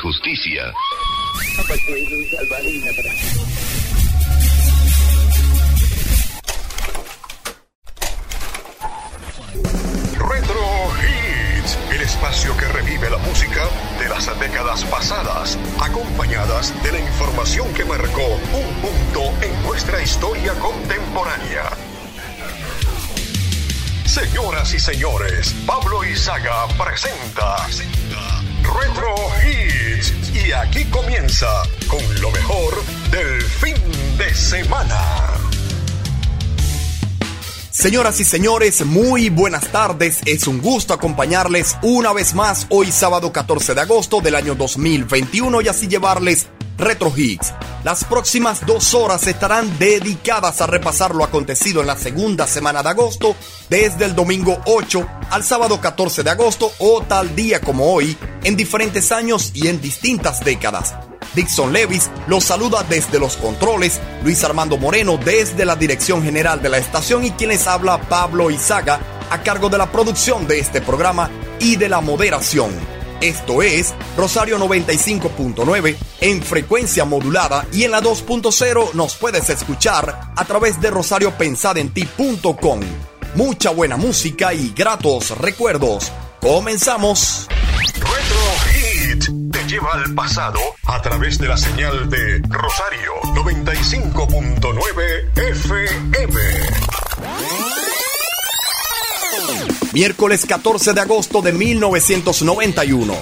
injusticia. Retro Hits, el espacio que revive la música de las décadas pasadas, acompañadas de la información que marcó un punto en nuestra historia contemporánea. Señoras y señores, Pablo Izaga presenta con lo mejor del fin de semana. Señoras y señores, muy buenas tardes. Es un gusto acompañarles una vez más hoy sábado 14 de agosto del año 2021 y así llevarles Retro Hits. Las próximas dos horas estarán dedicadas a repasar lo acontecido en la segunda semana de agosto, desde el domingo 8 al sábado 14 de agosto o tal día como hoy, en diferentes años y en distintas décadas. Dixon Levis los saluda desde los controles, Luis Armando Moreno desde la dirección general de la estación y quienes habla Pablo Izaga a cargo de la producción de este programa y de la moderación. Esto es Rosario 95.9 en frecuencia modulada y en la 2.0 nos puedes escuchar a través de rosariopensadenti.com. Mucha buena música y gratos recuerdos. Comenzamos. Lleva al pasado a través de la señal de Rosario 95.9 FM. Miércoles 14 de agosto de 1991.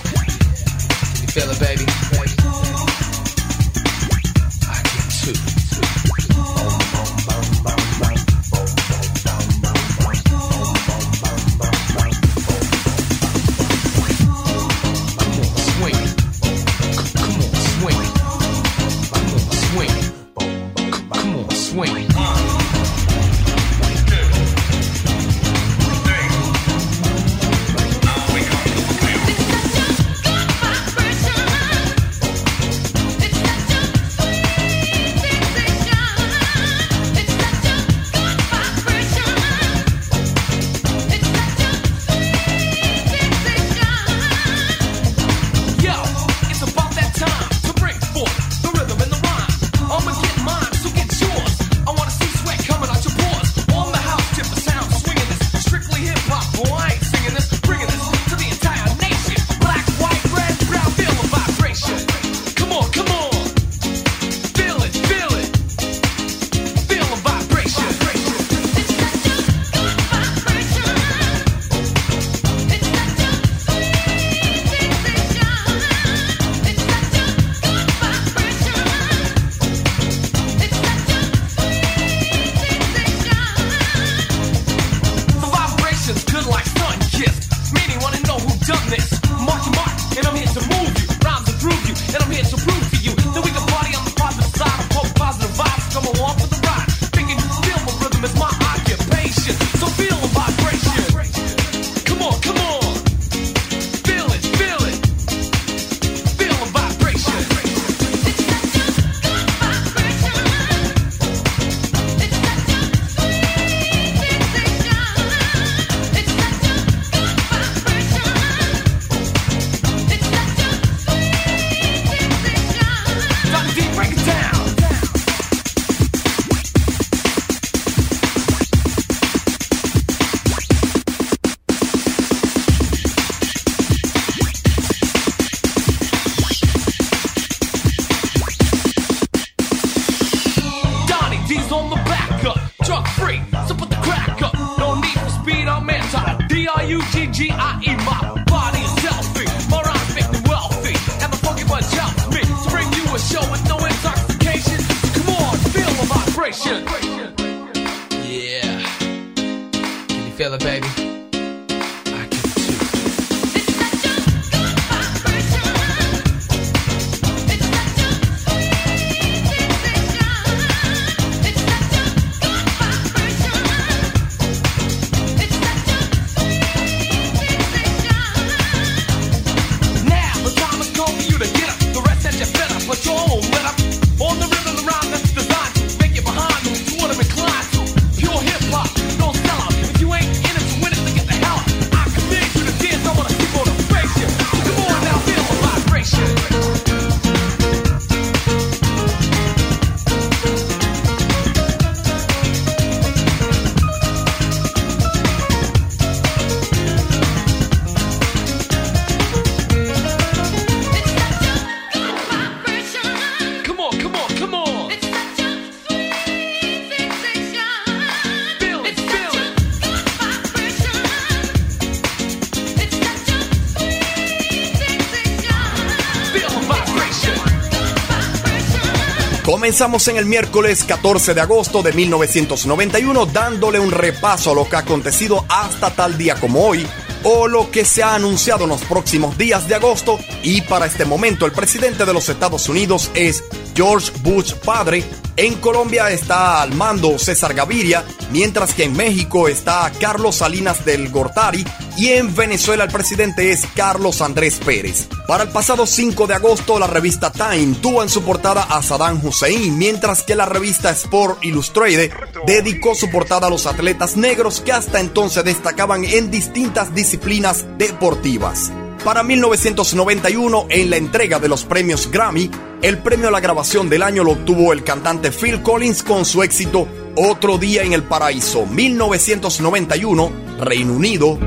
Comenzamos en el miércoles 14 de agosto de 1991 dándole un repaso a lo que ha acontecido hasta tal día como hoy o lo que se ha anunciado en los próximos días de agosto. Y para este momento el presidente de los Estados Unidos es George Bush padre. En Colombia está al mando César Gaviria, mientras que en México está Carlos Salinas del Gortari y en Venezuela el presidente es Carlos Andrés Pérez. Para el pasado 5 de agosto la revista Time tuvo en su portada a Saddam Hussein, mientras que la revista Sport Illustrated dedicó su portada a los atletas negros que hasta entonces destacaban en distintas disciplinas deportivas. Para 1991, en la entrega de los premios Grammy, el premio a la grabación del año lo obtuvo el cantante Phil Collins con su éxito Otro día en el paraíso, 1991, Reino Unido.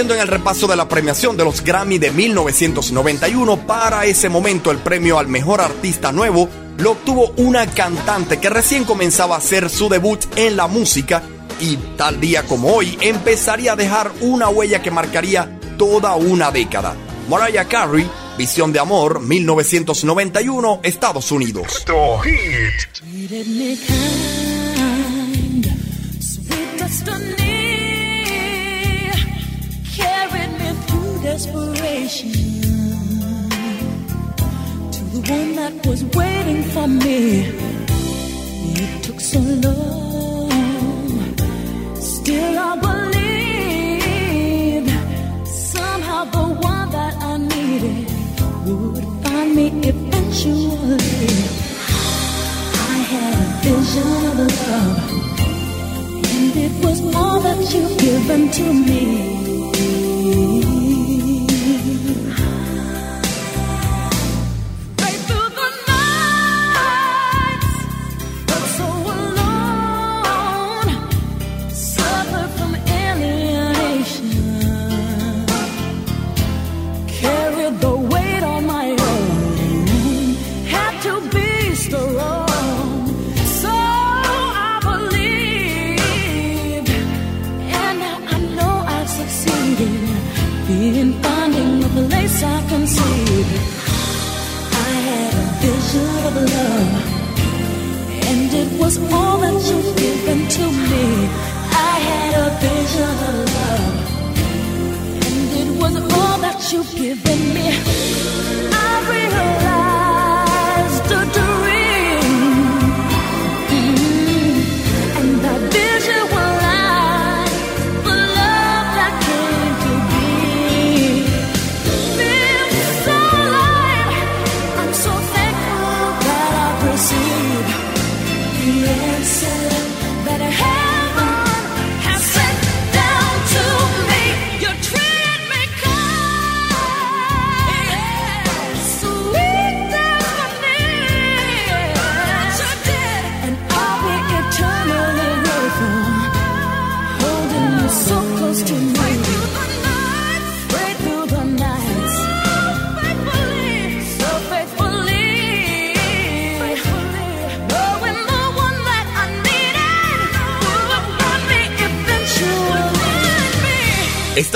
En el repaso de la premiación de los Grammy de 1991, para ese momento el premio al mejor artista nuevo lo obtuvo una cantante que recién comenzaba a hacer su debut en la música y tal día como hoy empezaría a dejar una huella que marcaría toda una década. Mariah Carey, Visión de Amor, 1991, Estados Unidos. One that was waiting for me. It took so long, still I believed somehow the one that I needed would find me eventually. I had a vision of love, and it was all that you've given to me.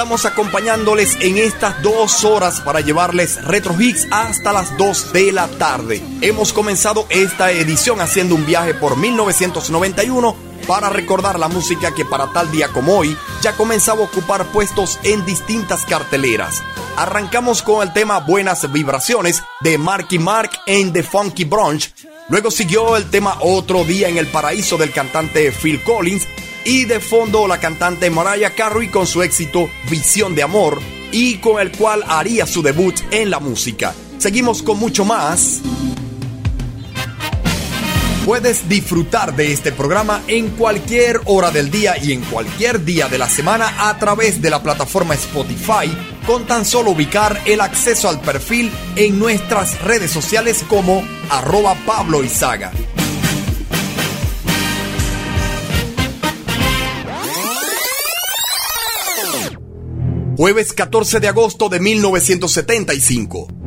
Estamos acompañándoles en estas dos horas para llevarles Retro Hits hasta las 2 de la tarde. Hemos comenzado esta edición haciendo un viaje por 1991 para recordar la música que para tal día como hoy ya comenzaba a ocupar puestos en distintas carteleras. Arrancamos con el tema Buenas Vibraciones de Marky Mark en The Funky Brunch. Luego siguió el tema Otro Día en el Paraíso del cantante Phil Collins y de fondo la cantante Mariah Carey con su éxito Visión de Amor y con el cual haría su debut en la música. Seguimos con mucho más. Puedes disfrutar de este programa en cualquier hora del día y en cualquier día de la semana a través de la plataforma Spotify con tan solo ubicar el acceso al perfil en nuestras redes sociales como arroba Pablo. Jueves 14 de agosto de 1975.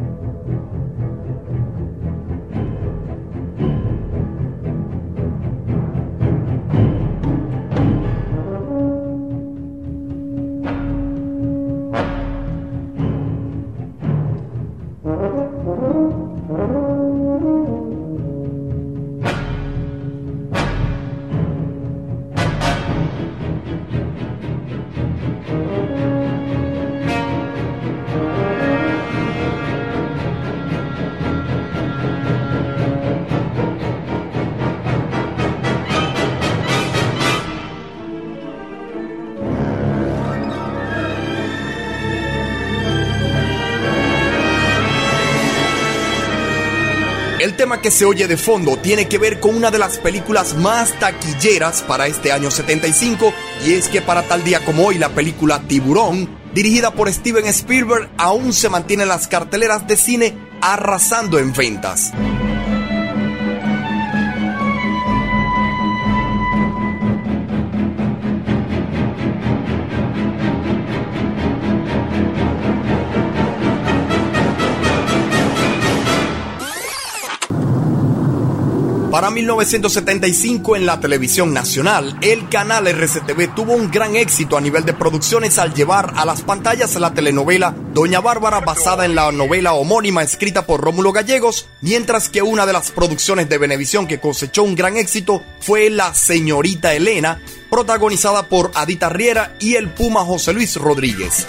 Que se oye de fondo tiene que ver con una de las películas más taquilleras para este año 75 y es que para tal día como hoy la película Tiburón, dirigida por Steven Spielberg, aún se mantiene en las carteleras de cine arrasando en ventas. Para 1975 en la televisión nacional, el canal RCTV tuvo un gran éxito a nivel de producciones al llevar a las pantallas la telenovela Doña Bárbara basada en la novela homónima escrita por Rómulo Gallegos, mientras que una de las producciones de Venevisión que cosechó un gran éxito fue La Señorita Elena, protagonizada por Adita Riera y el Puma José Luis Rodríguez.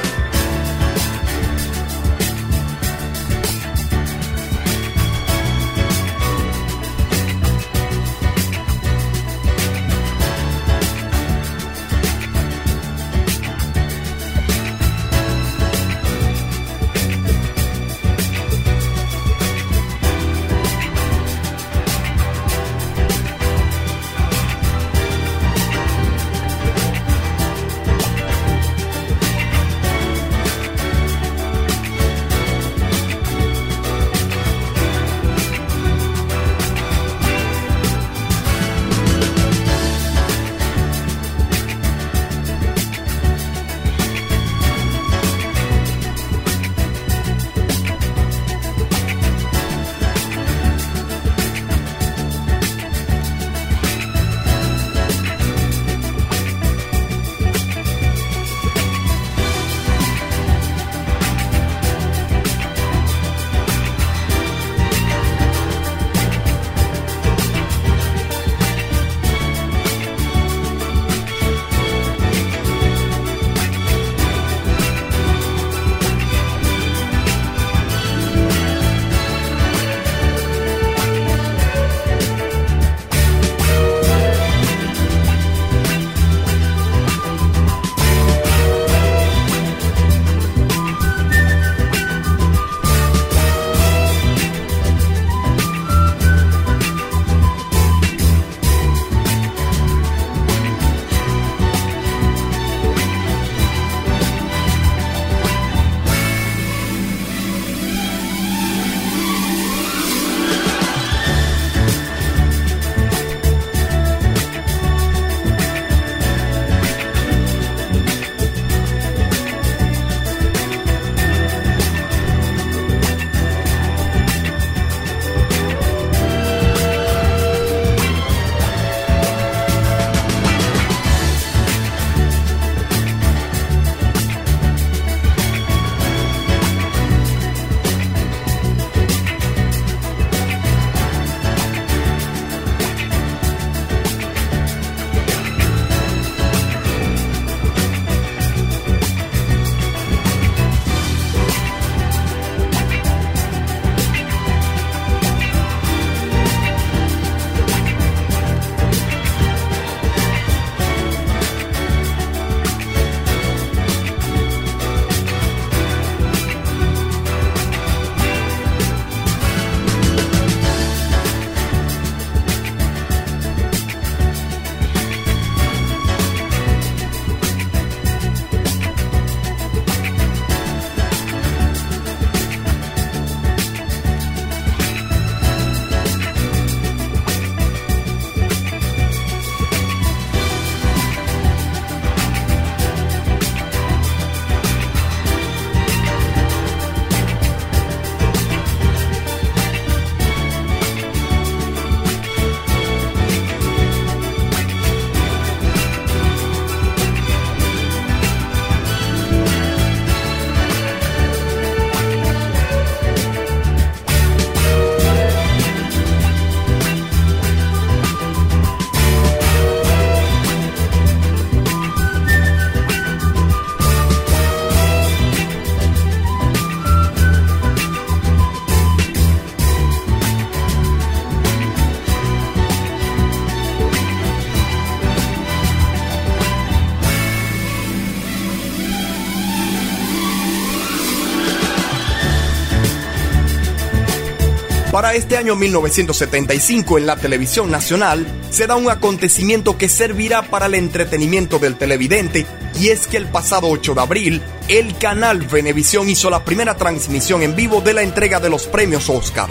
Para este año 1975 en la televisión nacional se da un acontecimiento que servirá para el entretenimiento del televidente y es que el pasado 8 de abril el canal Venevisión hizo la primera transmisión en vivo de la entrega de los premios Oscar.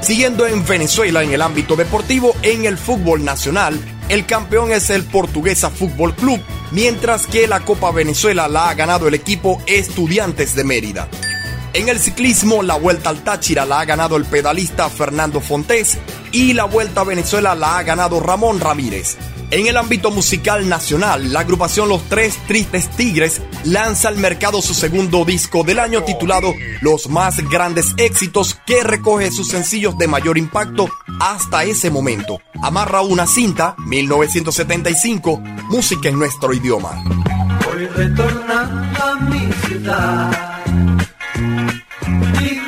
Siguiendo en Venezuela en el ámbito deportivo, en el fútbol nacional, el campeón es el Portuguesa Fútbol Club, mientras que la Copa Venezuela la ha ganado el equipo Estudiantes de Mérida. En el ciclismo, la Vuelta al Táchira la ha ganado el pedalista Fernando Fontés y la Vuelta a Venezuela la ha ganado Ramón Ramírez. En el ámbito musical nacional, la agrupación Los Tres Tristes Tigres lanza al mercado su segundo disco del año titulado Los más grandes éxitos que recoge sus sencillos de mayor impacto hasta ese momento. Amarra una cinta, 1975, música en nuestro idioma. Voy retornando a mi ciudad y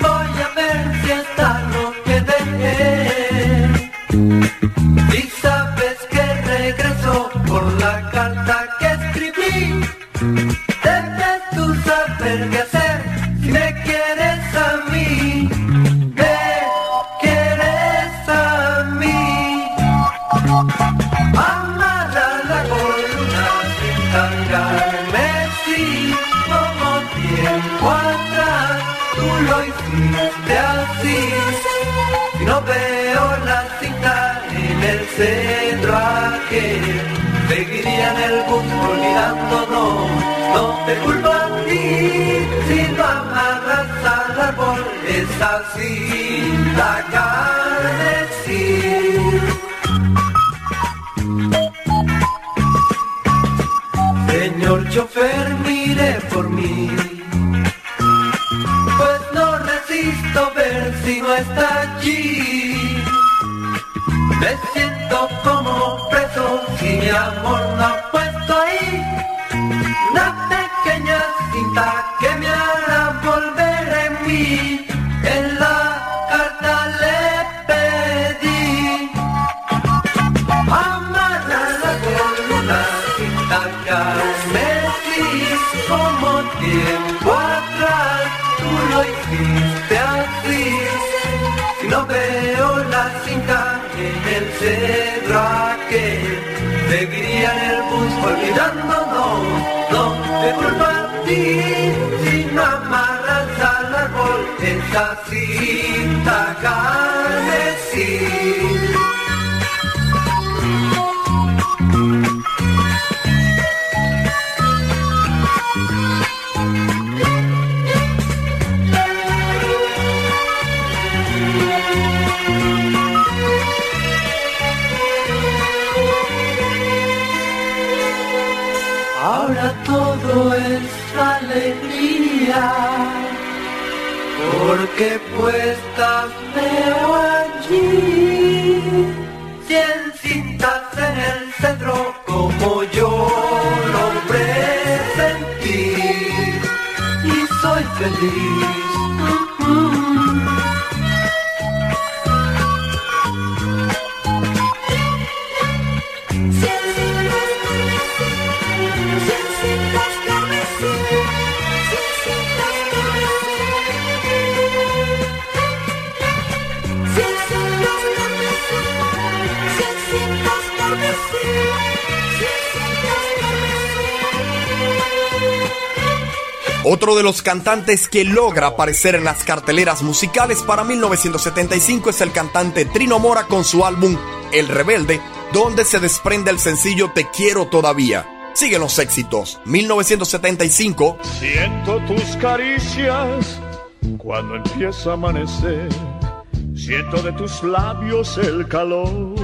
no te culpo a ti, si no amarras al árbol esa cinta carmesí. Señor chofer, mire por mí. Pues no resisto ver si no está allí. Me siento como preso si mi amor no cinta carmesí. Ahora todo es alegría, porque puestas veo allí cien cintas en el centro como yo lo presentí y soy feliz. Otro de los cantantes que logra aparecer en las carteleras musicales para 1975 es el cantante Trino Mora con su álbum El Rebelde, donde se desprende el sencillo Te quiero todavía. Siguen los éxitos. 1975. Siento tus caricias cuando empieza a amanecer. Siento de tus labios el calor.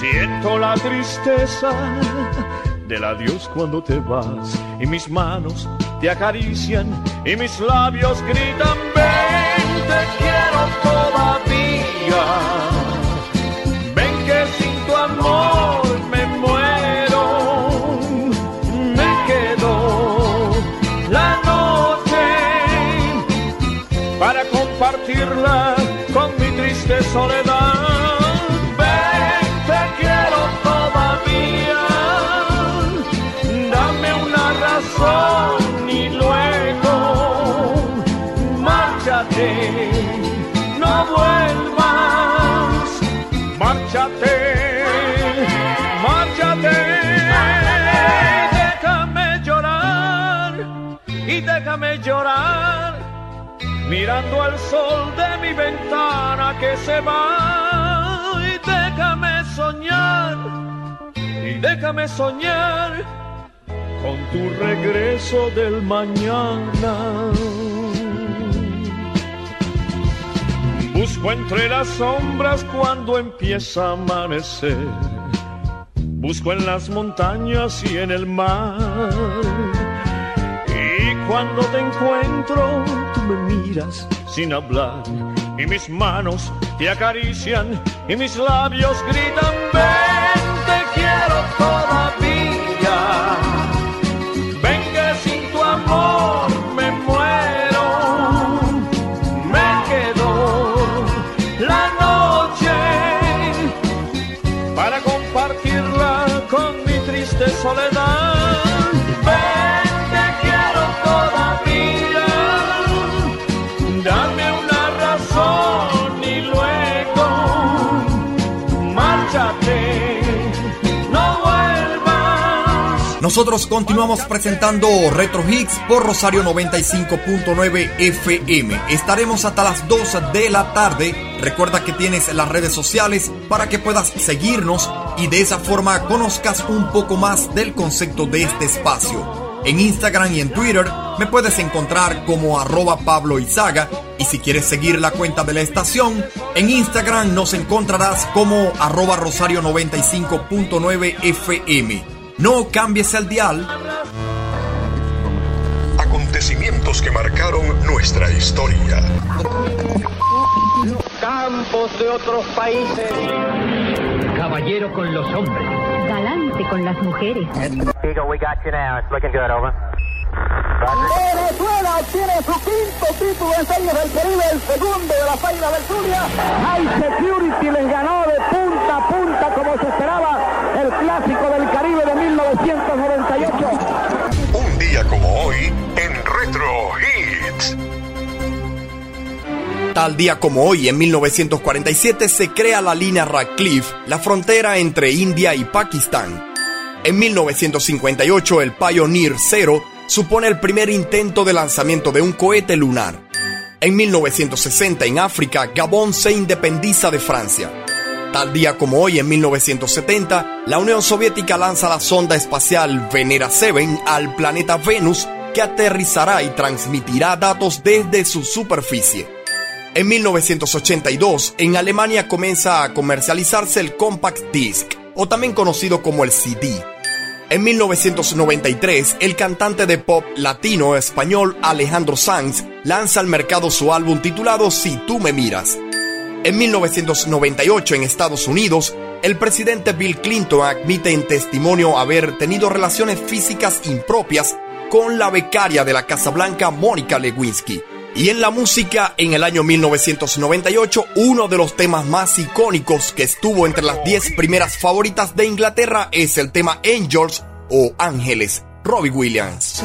Siento la tristeza del adiós cuando te vas. Y mis manos te acarician y mis labios gritan, ven, te quiero todavía. Ven que sin tu amor me muero. Me quedo la noche para compartirla mirando al sol de mi ventana que se va y déjame soñar y déjame soñar con tu regreso del mañana. Busco entre las sombras cuando empieza a amanecer. Busco en las montañas y en el mar. Cuando te encuentro, tú me miras sin hablar. Y mis manos te acarician y mis labios gritan, ven, te quiero todavía. Nosotros continuamos presentando Retro Hits por Rosario 95.9 FM. Estaremos hasta las 2 de la tarde. Recuerda que tienes las redes sociales para que puedas seguirnos y de esa forma conozcas un poco más del concepto de este espacio. En Instagram y en Twitter me puedes encontrar como arroba Pablo Izaga y si quieres seguir la cuenta de la estación, en Instagram nos encontrarás como arroba Rosario 95.9 FM. No cambies el dial. Acontecimientos que marcaron nuestra historia. Campos de otros países. Caballero con los hombres. Galante con las mujeres. Eagle, we got you now. It's looking good, over. Venezuela obtiene su quinto título en Series del Caribe, el segundo de las Águilas del Zulia. High Security les ganó de punta a punta como se esperaba el clásico del Caribe 1998. Un día como hoy en Retro Hits. Tal día como hoy, en 1947, se crea la línea Radcliffe, la frontera entre India y Pakistán. En 1958, el Pioneer 0 supone el primer intento de lanzamiento de un cohete lunar. En 1960, en África, Gabón se independiza de Francia. Tal día como hoy, en 1970, la Unión Soviética lanza la sonda espacial Venera 7 al planeta Venus, que aterrizará y transmitirá datos desde su superficie. En 1982, en Alemania comienza a comercializarse el Compact Disc, o también conocido como el CD. En 1993, el cantante de pop latino español Alejandro Sanz lanza al mercado su álbum titulado Si tú me miras. En 1998, en Estados Unidos, el presidente Bill Clinton admite en testimonio haber tenido relaciones físicas impropias con la becaria de la Casa Blanca, Mónica Lewinsky. Y en la música, en el año 1998, uno de los temas más icónicos que estuvo entre las 10 primeras favoritas de Inglaterra es el tema Angels o Ángeles, Robbie Williams.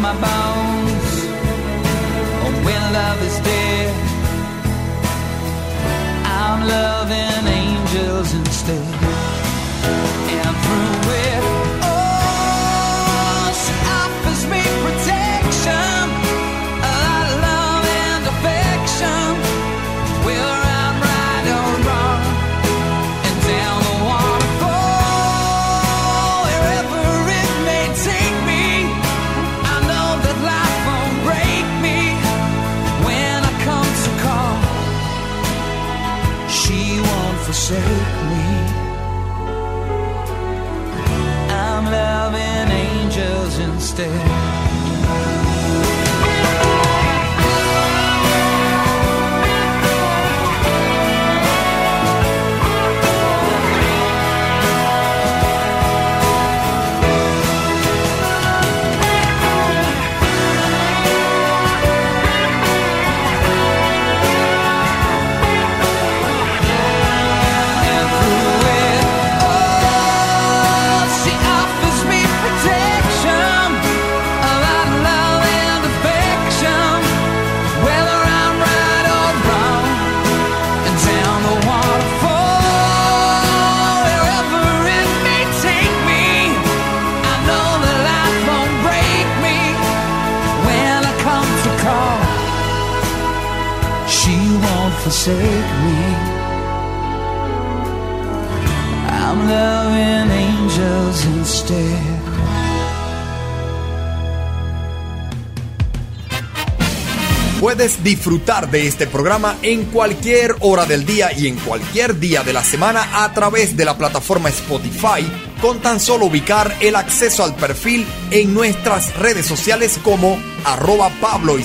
my bones. Oh, when love is dead, I'm love. Puedes disfrutar de este programa en cualquier hora del día y en cualquier día de la semana a través de la plataforma Spotify con tan solo ubicar el acceso al perfil en nuestras redes sociales como arroba Pablo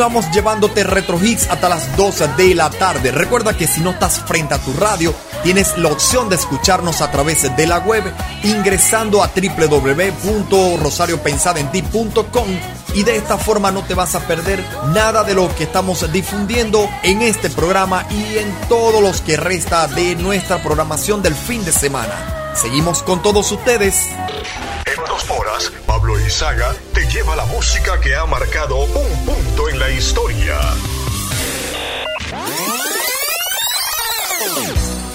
Continuamos llevándote Retro Hits hasta las 12 de la tarde. Recuerda que si no estás frente a tu radio, tienes la opción de escucharnos a través de la web ingresando a www.rosariopensadenti.com y de esta forma no te vas a perder nada de lo que estamos difundiendo en este programa y en todos los que resta de nuestra programación del fin de semana. Seguimos con todos ustedes. En dos horas, Pablo Izaga lleva la música que ha marcado un punto en la historia.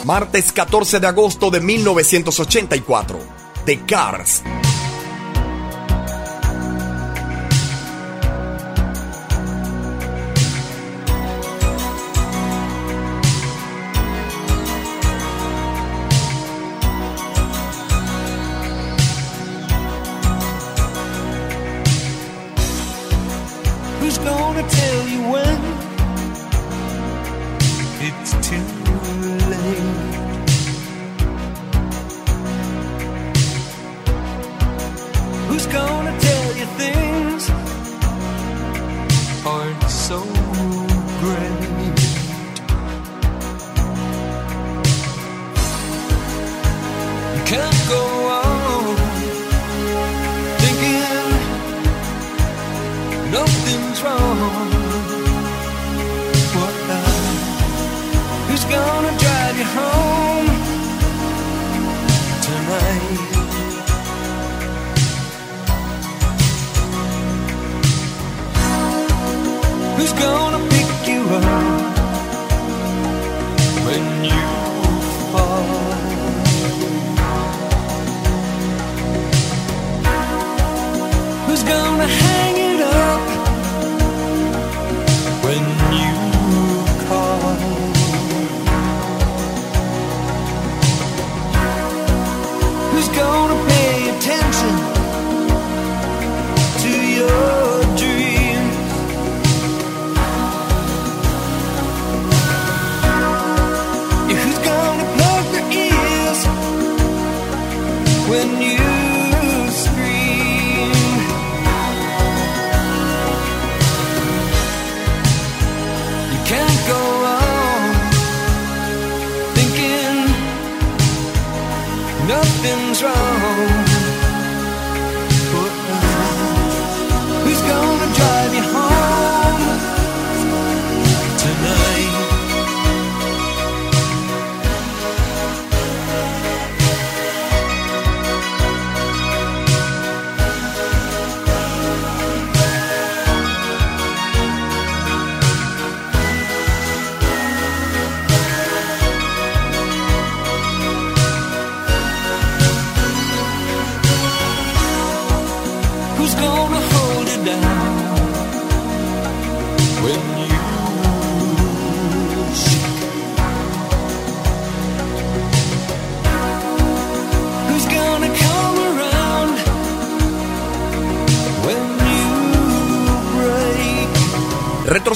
Martes 14 de agosto de 1984. The Cars.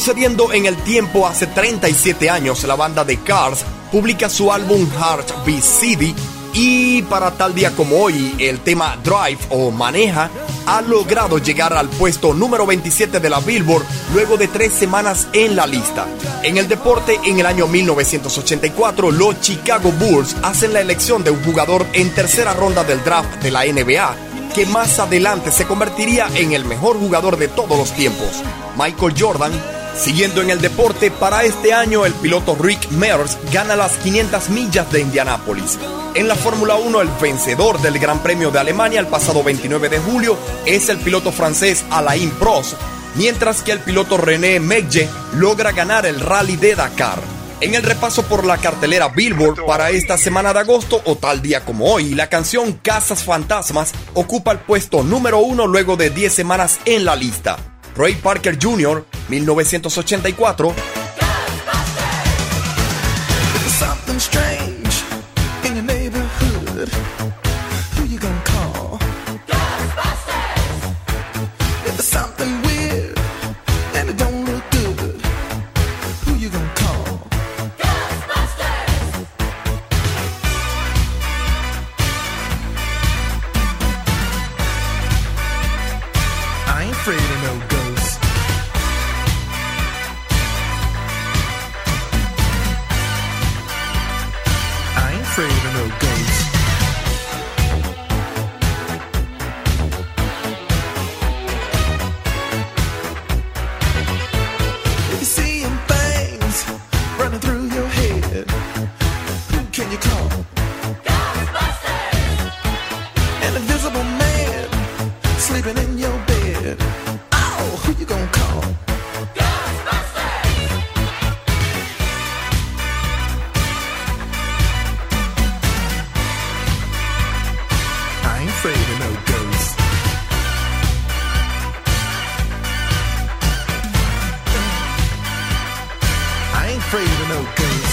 En el tiempo hace 37 años, la banda de Cars publica su álbum Heart Beat City y para tal día como hoy, el tema Drive o Maneja ha logrado llegar al puesto número 27 de la Billboard luego de tres semanas en la lista. En el deporte, en el año 1984, los Chicago Bulls hacen la elección de un jugador en tercera ronda del draft de la NBA que más adelante se convertiría en el mejor jugador de todos los tiempos, Michael Jordan. Siguiendo en el deporte, para este año el piloto Rick Mears gana las 500 millas de Indianápolis. En la Fórmula 1, el vencedor del Gran Premio de Alemania el pasado 29 de julio es el piloto francés Alain Prost, mientras que el piloto René Megge logra ganar el Rally de Dakar. En el repaso por la cartelera Billboard para esta semana de agosto o tal día como hoy, la canción Casas Fantasmas ocupa el puesto número uno luego de 10 semanas en la lista. Ray Parker Jr., 1984, afraid of no good.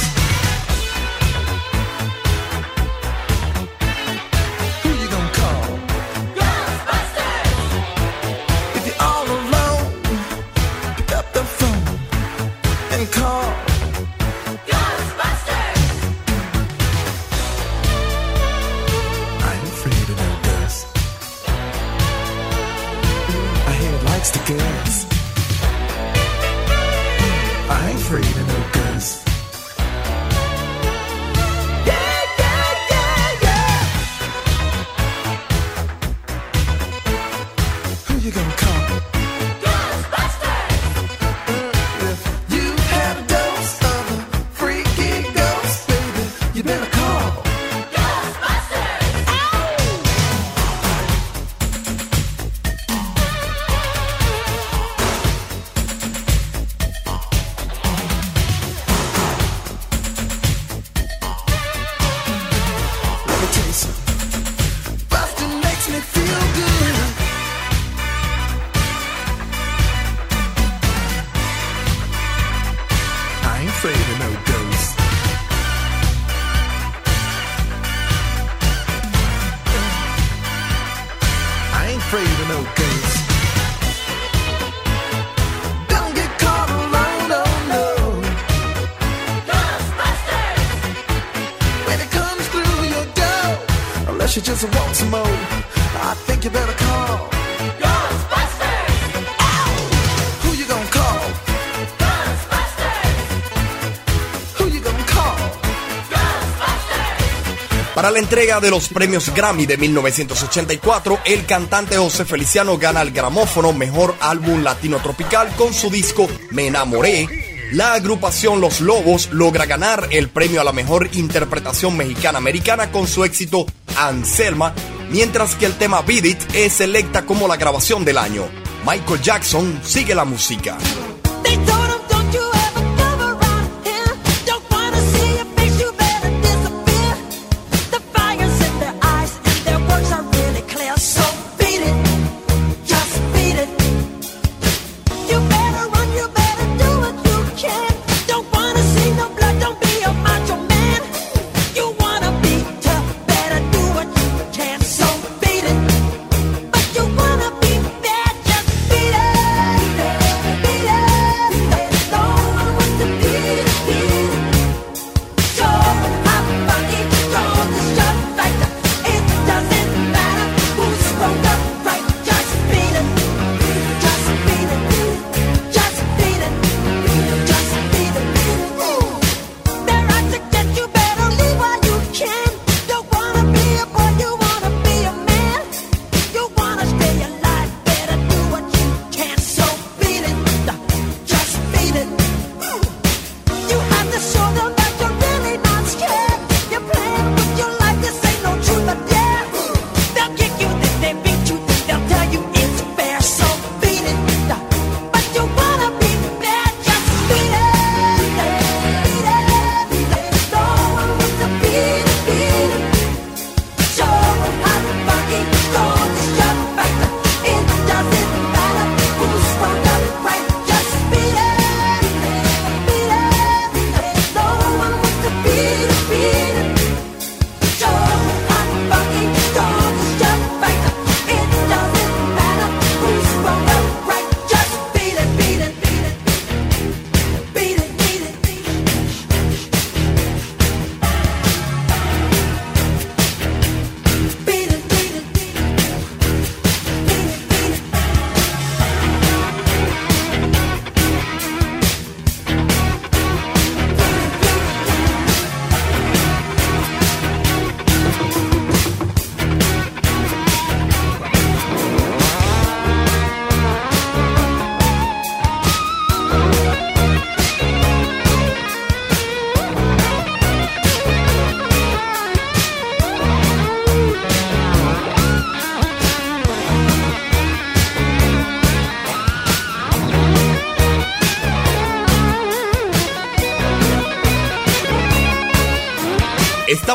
Para la entrega de los premios Grammy de 1984, el cantante José Feliciano gana el gramófono Mejor Álbum Latino Tropical con su disco Me Enamoré. La agrupación Los Lobos logra ganar el premio a la mejor interpretación mexicana-americana con su éxito Anselma, mientras que el tema Beat It es selecta como la grabación del año. Michael Jackson sigue la música.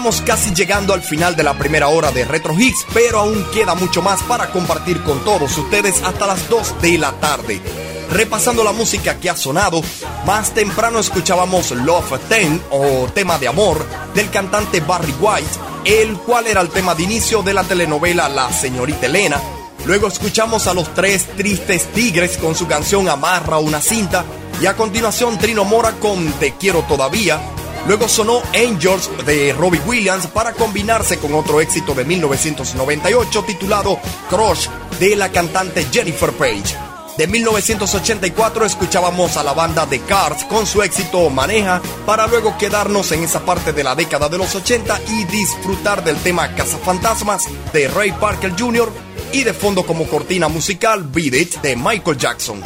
Estamos casi llegando al final de la primera hora de Retro Hits, pero aún queda mucho más para compartir con todos ustedes hasta las 2 de la tarde. Repasando la música que ha sonado, más temprano escuchábamos Love 10 o tema de amor del cantante Barry White, el cual era el tema de inicio de la telenovela La señorita Elena. Luego escuchamos a los tres tristes tigres con su canción Amarra una cinta y a continuación Trino Mora con Te quiero todavía. Luego sonó Angels de Robbie Williams para combinarse con otro éxito de 1998 titulado Crush de la cantante Jennifer Page. De 1984 escuchábamos a la banda The Cars con su éxito Maneja para luego quedarnos en esa parte de la década de los 80 y disfrutar del tema Cazafantasmas de Ray Parker Jr. y de fondo como cortina musical Beat It de Michael Jackson.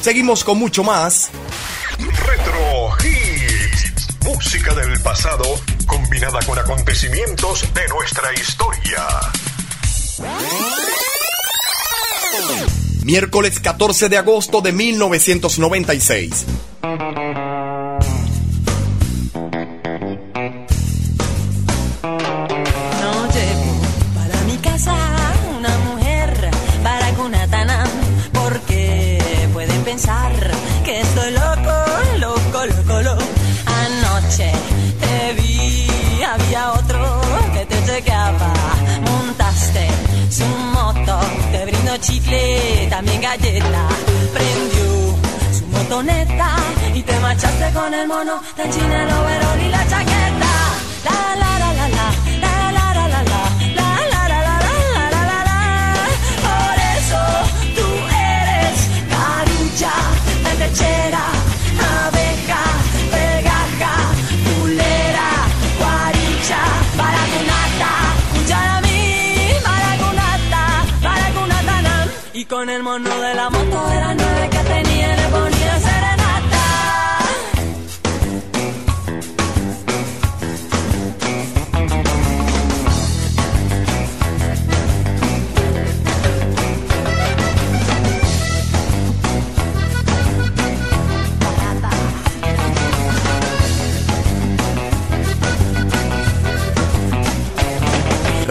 Seguimos con mucho más. Música del pasado combinada con acontecimientos de nuestra historia. Miércoles 14 de agosto de 1996. 但。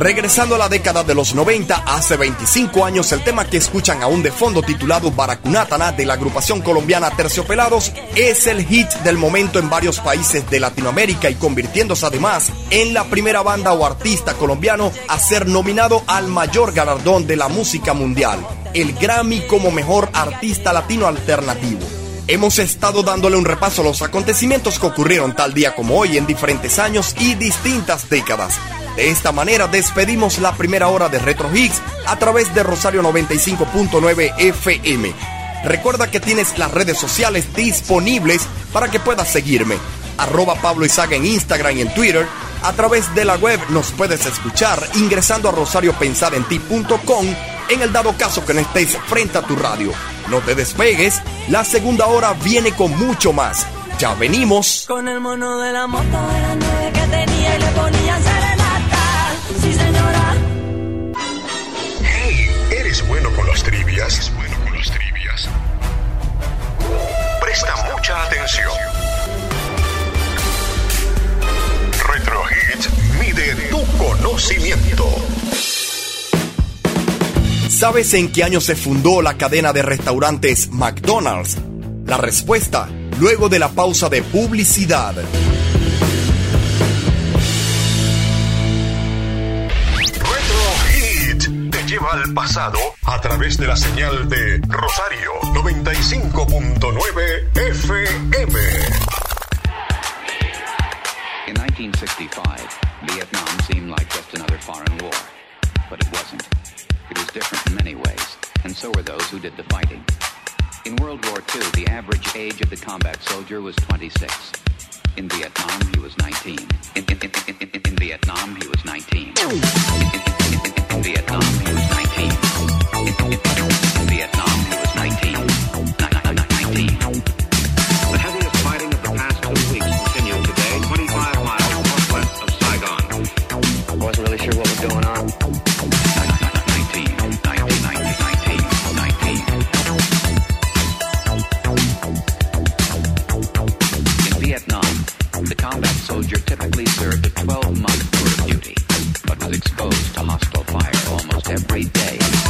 Regresando a la década de los 90, hace 25 años, el tema que escuchan aún de fondo titulado Baracunátana de la agrupación colombiana Terciopelados es el hit del momento en varios países de Latinoamérica y convirtiéndose además en la primera banda o artista colombiano a ser nominado al mayor galardón de la música mundial, el Grammy como mejor artista latino alternativo. Hemos estado dándole un repaso a los acontecimientos que ocurrieron tal día como hoy en diferentes años y distintas décadas. De esta manera despedimos la primera hora de Retro Higgs a través de Rosario 95.9 FM. Recuerda que tienes las redes sociales disponibles para que puedas seguirme. Arroba Pablo Izaga en Instagram y en Twitter. A través de la web nos puedes escuchar ingresando a rosariopensadenti.com en el dado caso que no estés frente a tu radio. No te despegues, la segunda hora viene con mucho más. Ya venimos. Con el mono de la moto de nueve que tenía y le ponían trivias? ¿Eres bueno con las trivias? Presta mucha atención. Retro Hits mide tu conocimiento. ¿Sabes en qué año se fundó la cadena de restaurantes McDonald's? La respuesta, luego de la pausa de publicidad. Lleva al pasado a través de la señal de Rosario 95.9 FM. In 1965, Vietnam seemed like just another foreign war. But it wasn't. It was different in many ways, and so were those who did the fighting. In World War II, the average age of the combat soldier was 26. In Vietnam, he was 19. In, in, in, in, Vietnam, he was 19. The combat soldier typically served a 12-month tour of duty, but was exposed to hostile fire almost every day.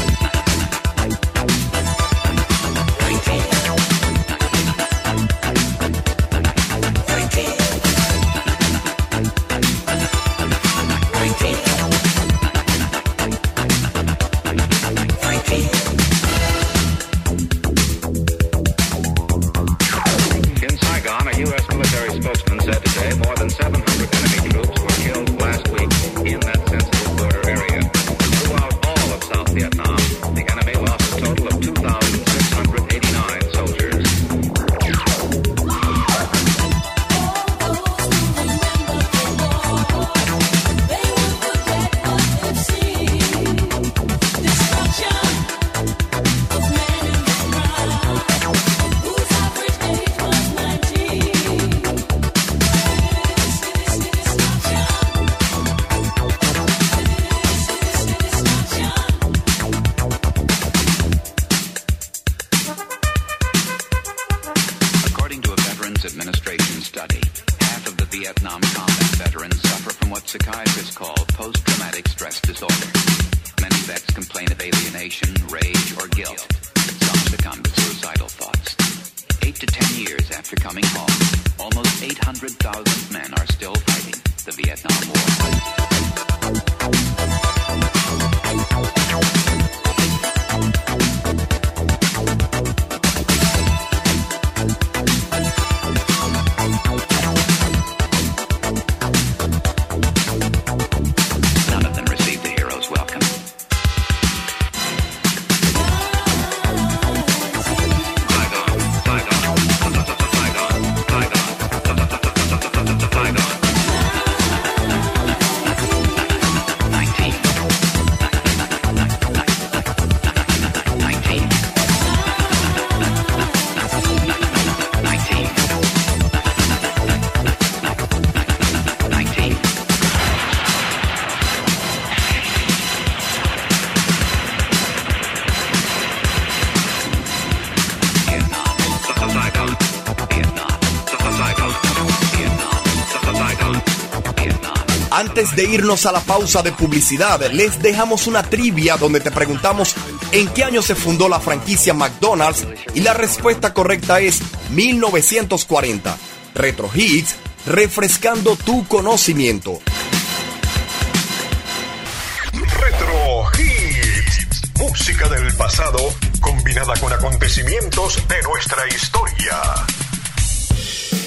Antes de irnos a la pausa de publicidad, les dejamos una trivia donde te preguntamos en qué año se fundó la franquicia McDonald's y la respuesta correcta es 1940. Retro Hits, refrescando tu conocimiento.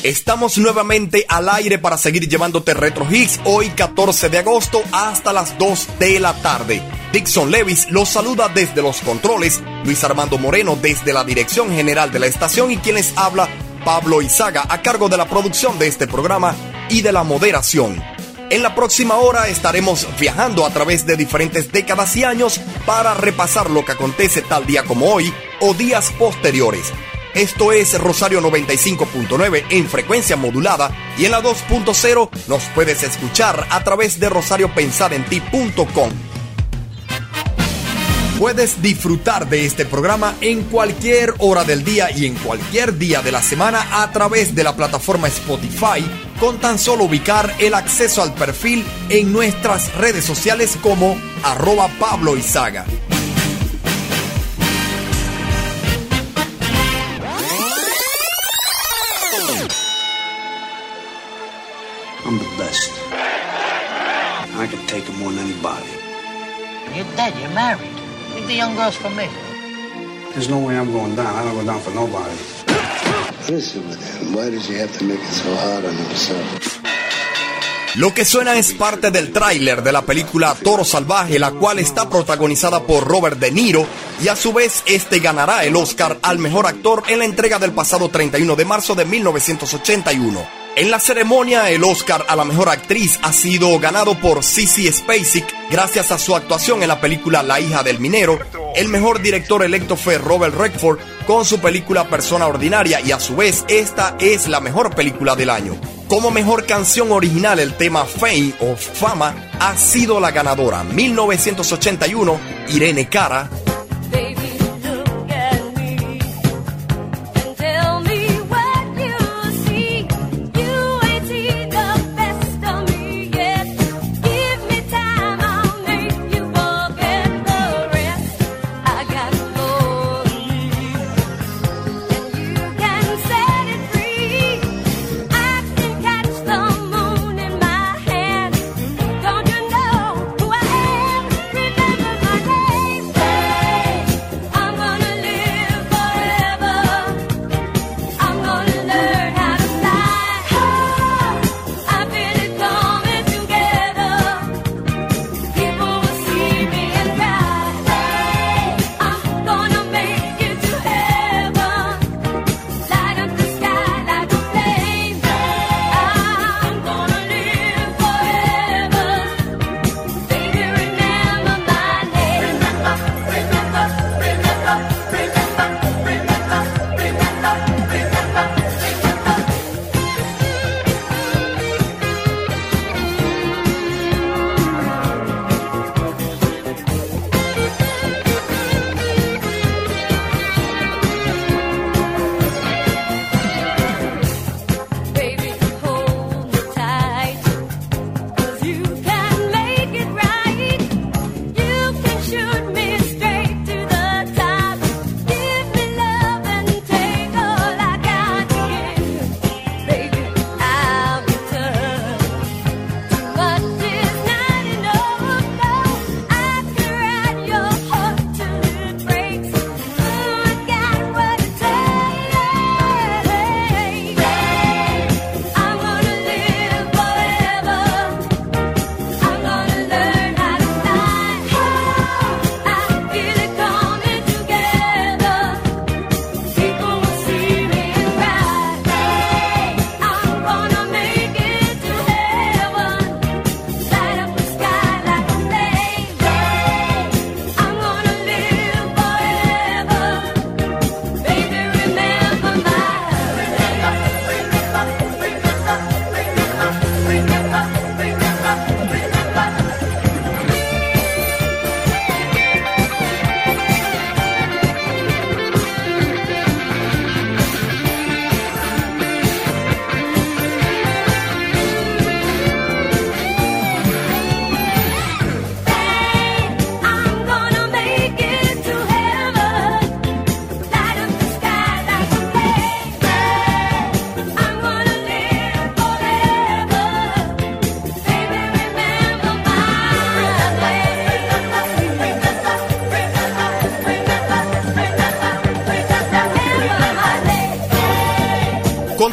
Estamos nuevamente al aire para seguir llevándote Retro Hits hoy 14 de agosto hasta las 2 de la tarde. Dixon Levis los saluda desde los controles, Luis Armando Moreno desde la dirección general de la estación y quienes habla Pablo Izaga a cargo de la producción de este programa y de la moderación. En la próxima hora estaremos viajando a través de diferentes décadas y años para repasar lo que acontece tal día como hoy o días posteriores. Esto es Rosario 95.9 en frecuencia modulada y en la 2.0 nos puedes escuchar a través de rosariopensadenti.com. Puedes disfrutar de este programa en cualquier hora del día y en cualquier día de la semana a través de la plataforma Spotify con tan solo ubicar el acceso al perfil en nuestras redes sociales como arroba Pablo. The best. I can take them more than anybody. You're dead. You're married. Leave the young girls for me. There's no way I'm going down. I don't go down for nobody. Listen with him. Why does he have to make it so hard on himself? Lo que suena es parte del tráiler de la película Toro Salvaje, la cual está protagonizada por Robert De Niro y a su vez este ganará el Oscar al mejor actor en la entrega del pasado 31 de marzo de 1981. En la ceremonia, el Oscar a la mejor actriz ha sido ganado por Sissy Spacek gracias a su actuación en la película La hija del minero. El mejor director electo fue Robert Redford con su película Persona Ordinaria y a su vez esta es la mejor película del año. Como mejor canción original, el tema Fame o Fama ha sido la ganadora. 1981, Irene Cara.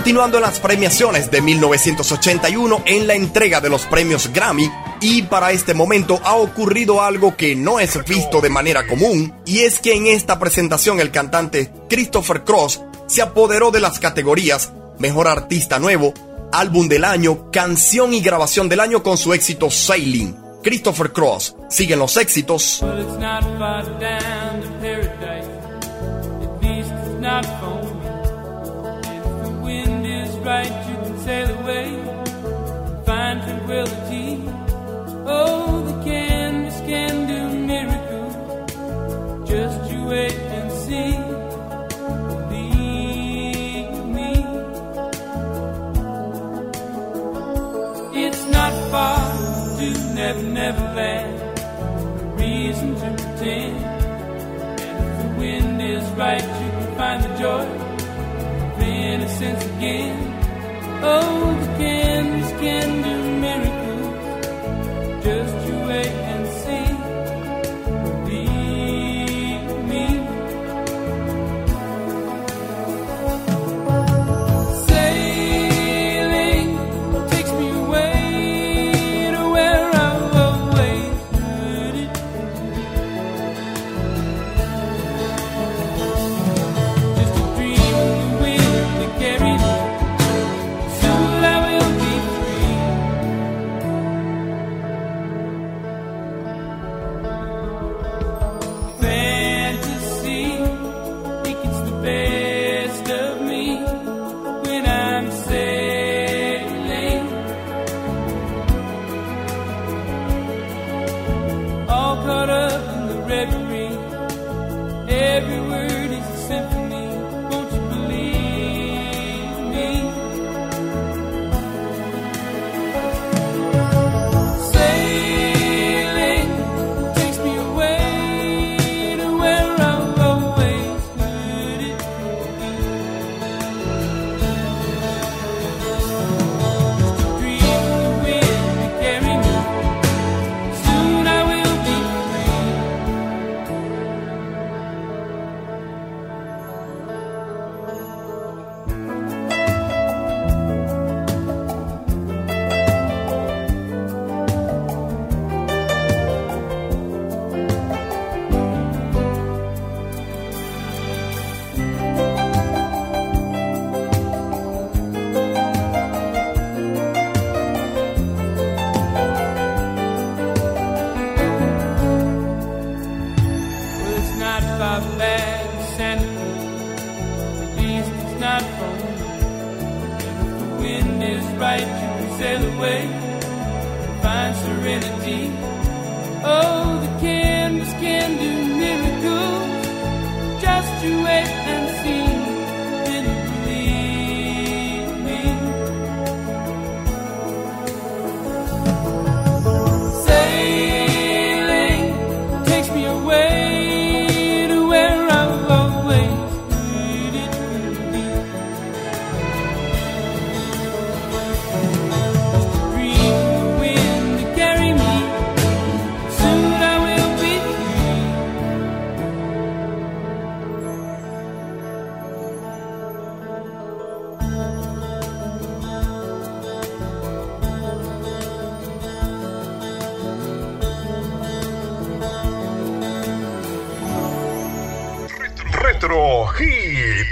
Continuando las premiaciones de 1981 en la entrega de los premios Grammy, y para este momento ha ocurrido algo que no es visto de manera común, y es que en esta presentación el cantante Christopher Cross se apoderó de las categorías Mejor Artista Nuevo, Álbum del Año, Canción y Grabación del Año con su éxito Sailing. Christopher Cross, siguen los éxitos. Right, you can sail away. Find tranquility. Oh, the canvas can do miracles. Just you wait and see. Believe me. It's not far to Never Never Land. Reason to pretend. If the wind is right, you can find the joy innocence again. Oh, the canvas can do miracles. Just you wait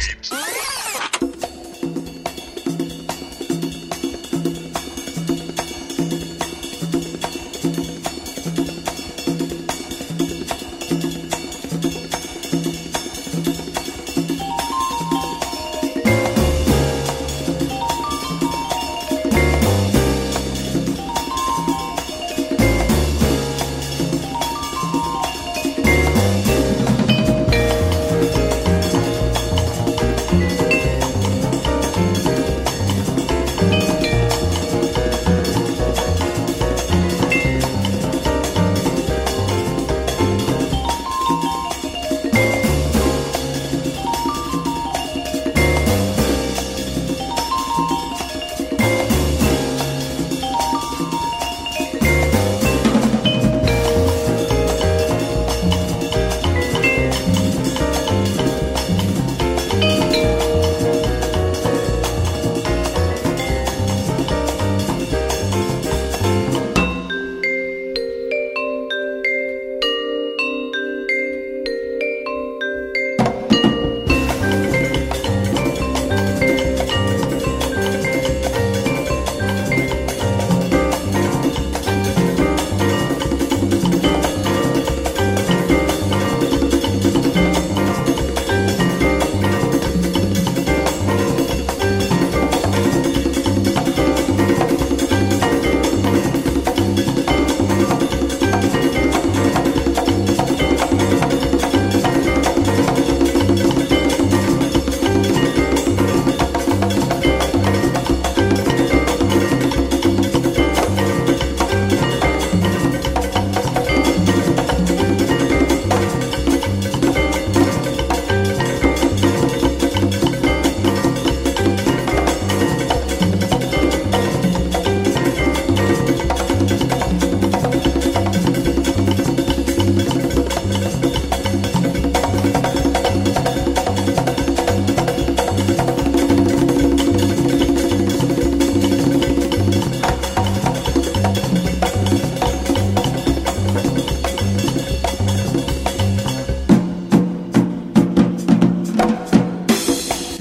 Hits.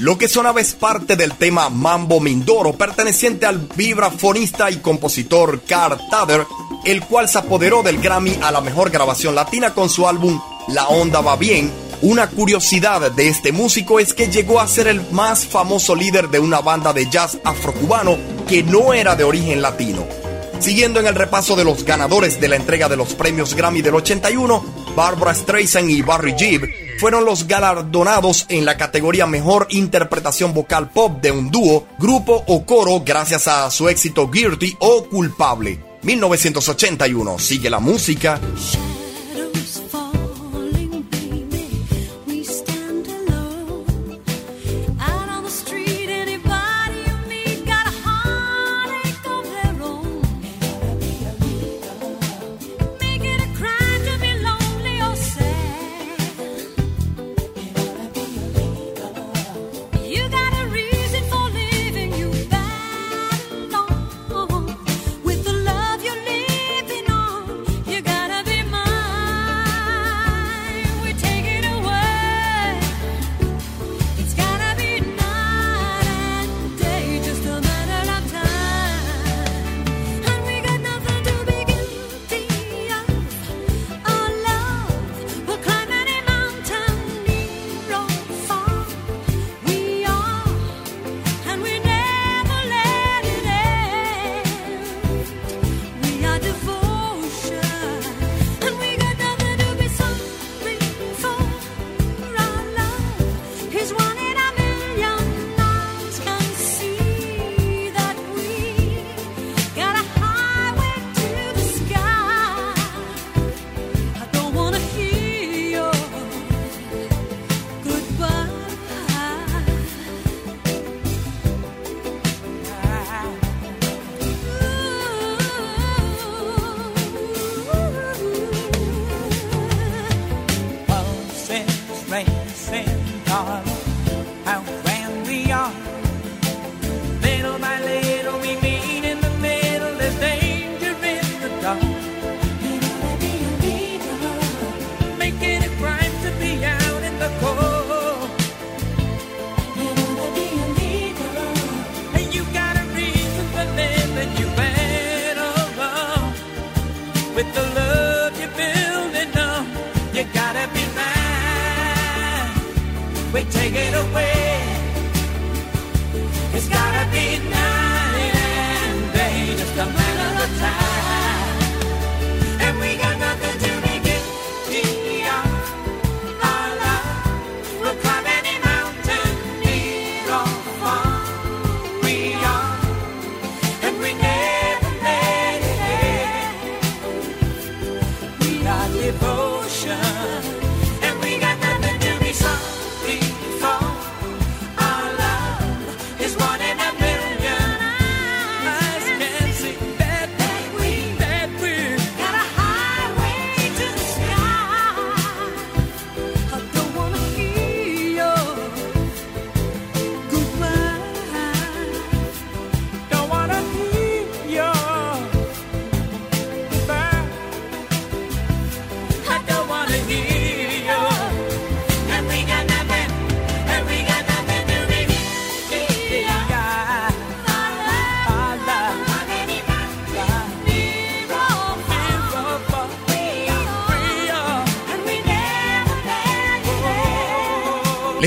Lo que sonaba es parte del tema Mambo Mindoro, perteneciente al vibrafonista y compositor Carl Tader, el cual se apoderó del Grammy a la mejor grabación latina con su álbum La Onda Va Bien. Una curiosidad de este músico es que llegó a ser el más famoso líder de una banda de jazz afrocubano que no era de origen latino. Siguiendo en el repaso de los ganadores de la entrega de los premios Grammy del 81, Barbara Streisand y Barry Gibb fueron los galardonados en la categoría Mejor Interpretación Vocal Pop de un dúo, grupo o coro gracias a su éxito Guilty o Culpable. 1981. Sigue la música.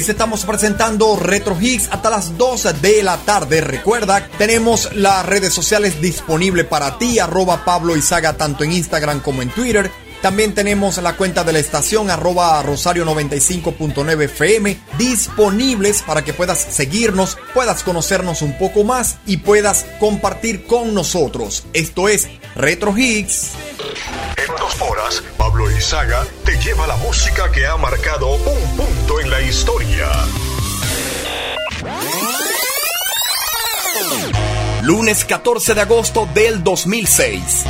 Estamos presentando Retro Hits hasta las 12 de la tarde. Recuerda, tenemos las redes sociales disponibles para ti, arroba Pablo Izaga, tanto en Instagram como en Twitter. También tenemos la cuenta de la estación arroba rosario 95.9 FM disponibles para que puedas seguirnos, puedas conocernos un poco más y puedas compartir con nosotros. Esto es Retro Hits. En dos horas, Pablo Izaga te lleva la música que ha marcado un punto en la historia. Lunes 14 de agosto del 2006.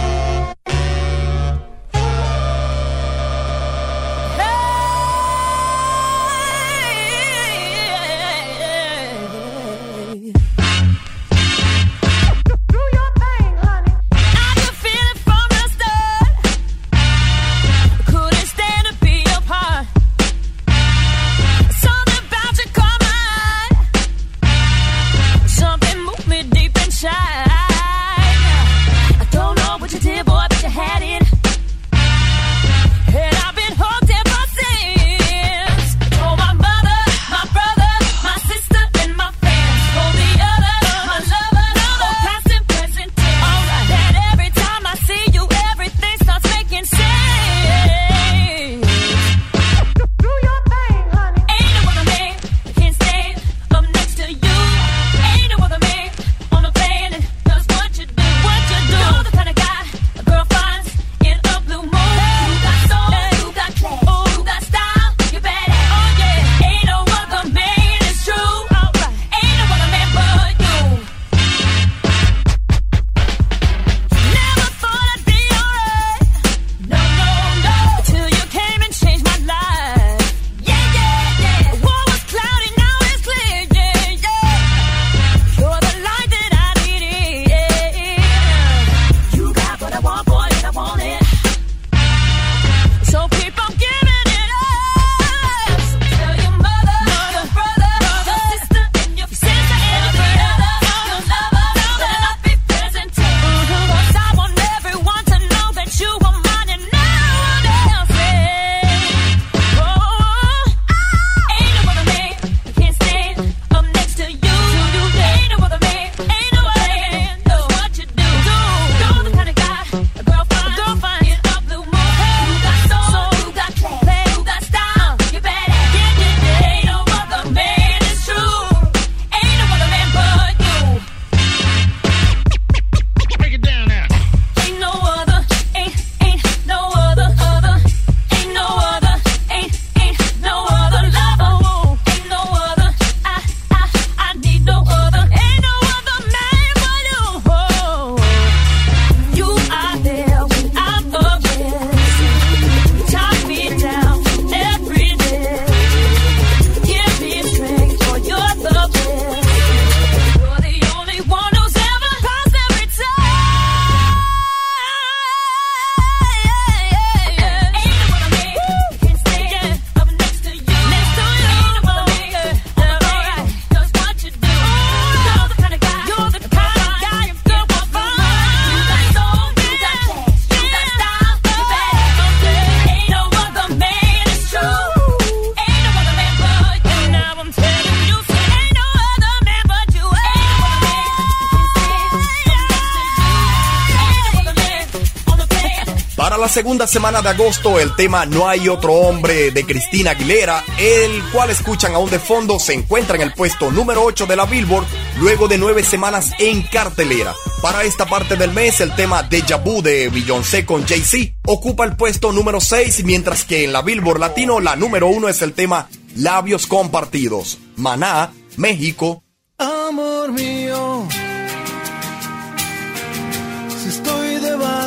Segunda semana de agosto, el tema No hay otro hombre de Cristina Aguilera, el cual escuchan aún de fondo, se encuentra en el puesto número 8 de la Billboard, luego de nueve semanas en cartelera. Para esta parte del mes, el tema Deja Vu de Beyoncé con Jay-Z ocupa el puesto número 6, mientras que en la Billboard Latino la número 1 es el tema Labios Compartidos. Maná, México. Amor mío,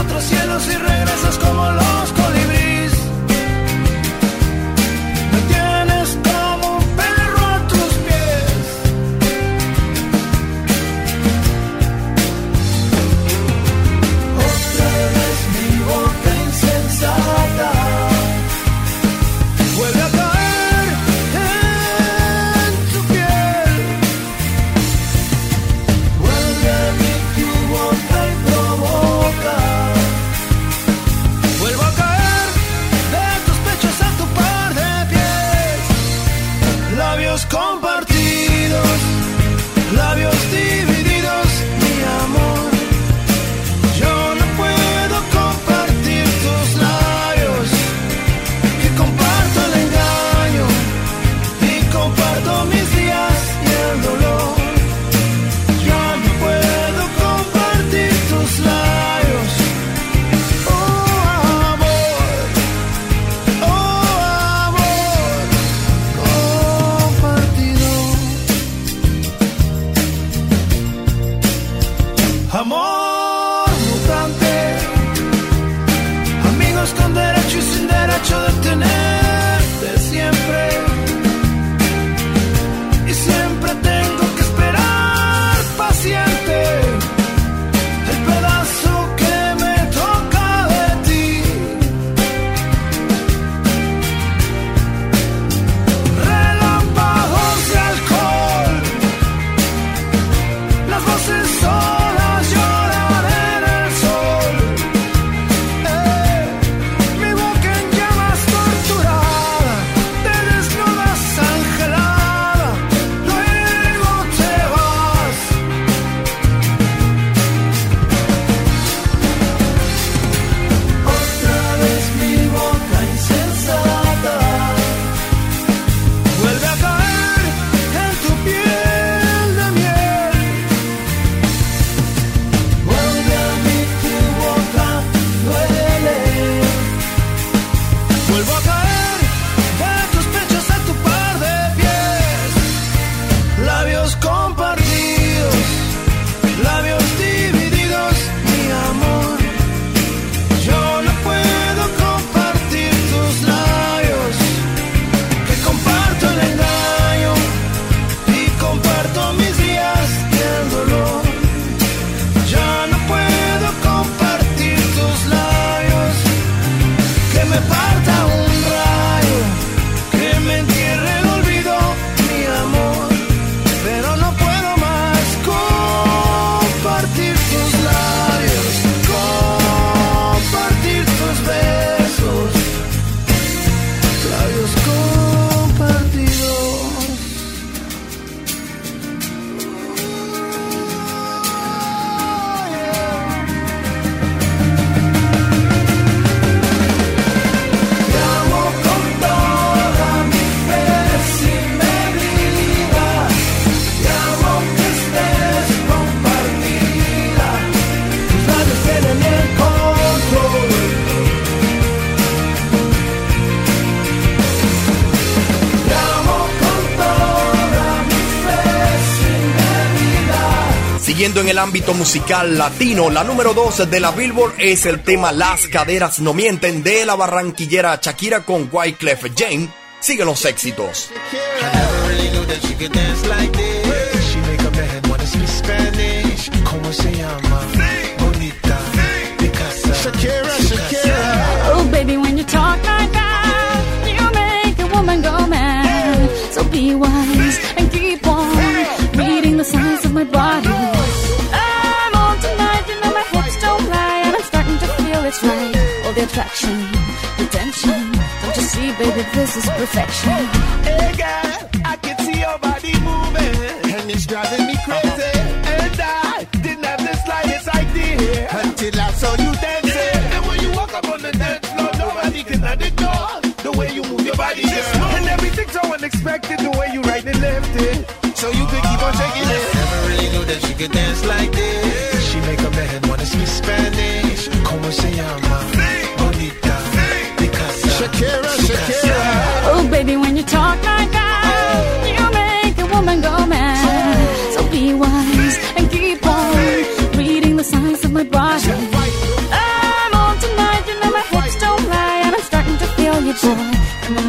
Otros cielos y regresas como los colibríes. En el ámbito musical latino, la número 2 de la Billboard es el tema Las caderas no mienten de la barranquillera Shakira con Wyclef Jane. Siguen los éxitos. Attraction, attention. Don't you see, baby, this is perfection. Hey girl, I can see your body moving, and it's driving me crazy. And I didn't have the slightest idea until I saw you dancing. And when you walk up on the dance floor, nobody can ignore the way you move your body, girl. And everything's so unexpected, the way you right and left it. So you could keep on shaking it. Never really knew that she could dance like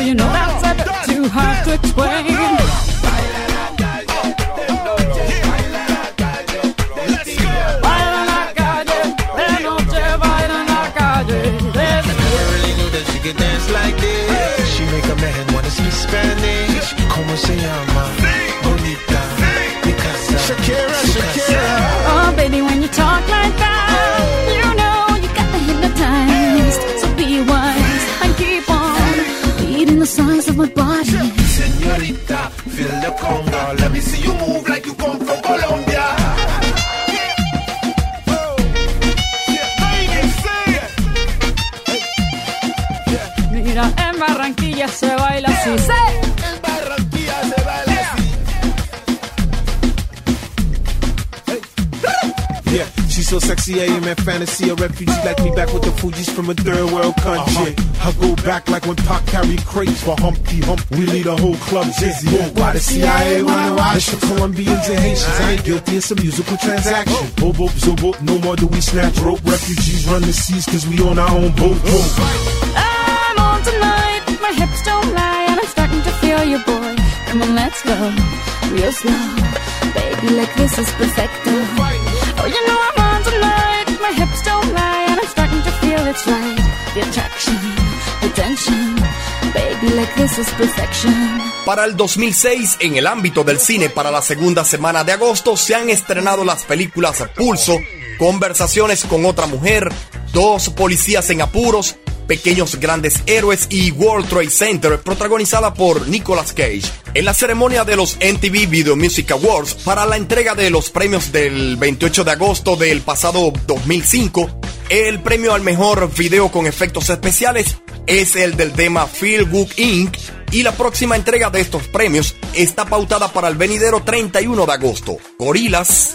you know that's a bit too hard to explain. Barranquilla se baila así. ¡Sí! En Barranquilla se baila así. Yeah, she's so sexy, I am in fantasy. A refugee like me back with the Fuji's from a third world country. Uh-huh. I go back like when Pac carried crates for Humpty Hump. We lead a whole club dizzy. Why the CIA wanna watch? It's for Colombians and Haitians. I ain't guilty, it's a musical transaction. Boop, boop, zo, boop, no more do we snatch rope. Refugees run the seas cause we on our own boat. boat. I'm on tonight, my hips don't lie, and I'm starting to feel you, boy. Come on, let's go, real slow. Baby, like this is perfecto. Oh, you know I'm on tonight, my hips don't lie, and I'm starting to feel it's right. The attraction, the tension. Baby, like this is perfection. Para el 2006, en el ámbito del cine, para la segunda semana de agosto, se han estrenado las películas Pulso, Conversaciones con otra mujer, Dos policías en apuros, Pequeños Grandes Héroes y World Trade Center, protagonizada por Nicolas Cage. En la ceremonia de los MTV Video Music Awards, para la entrega de los premios del 28 de agosto del pasado 2005, el premio al mejor video con efectos especiales es el del tema Feel Good Inc. Y la próxima entrega de estos premios está pautada para el venidero 31 de agosto. Gorilas.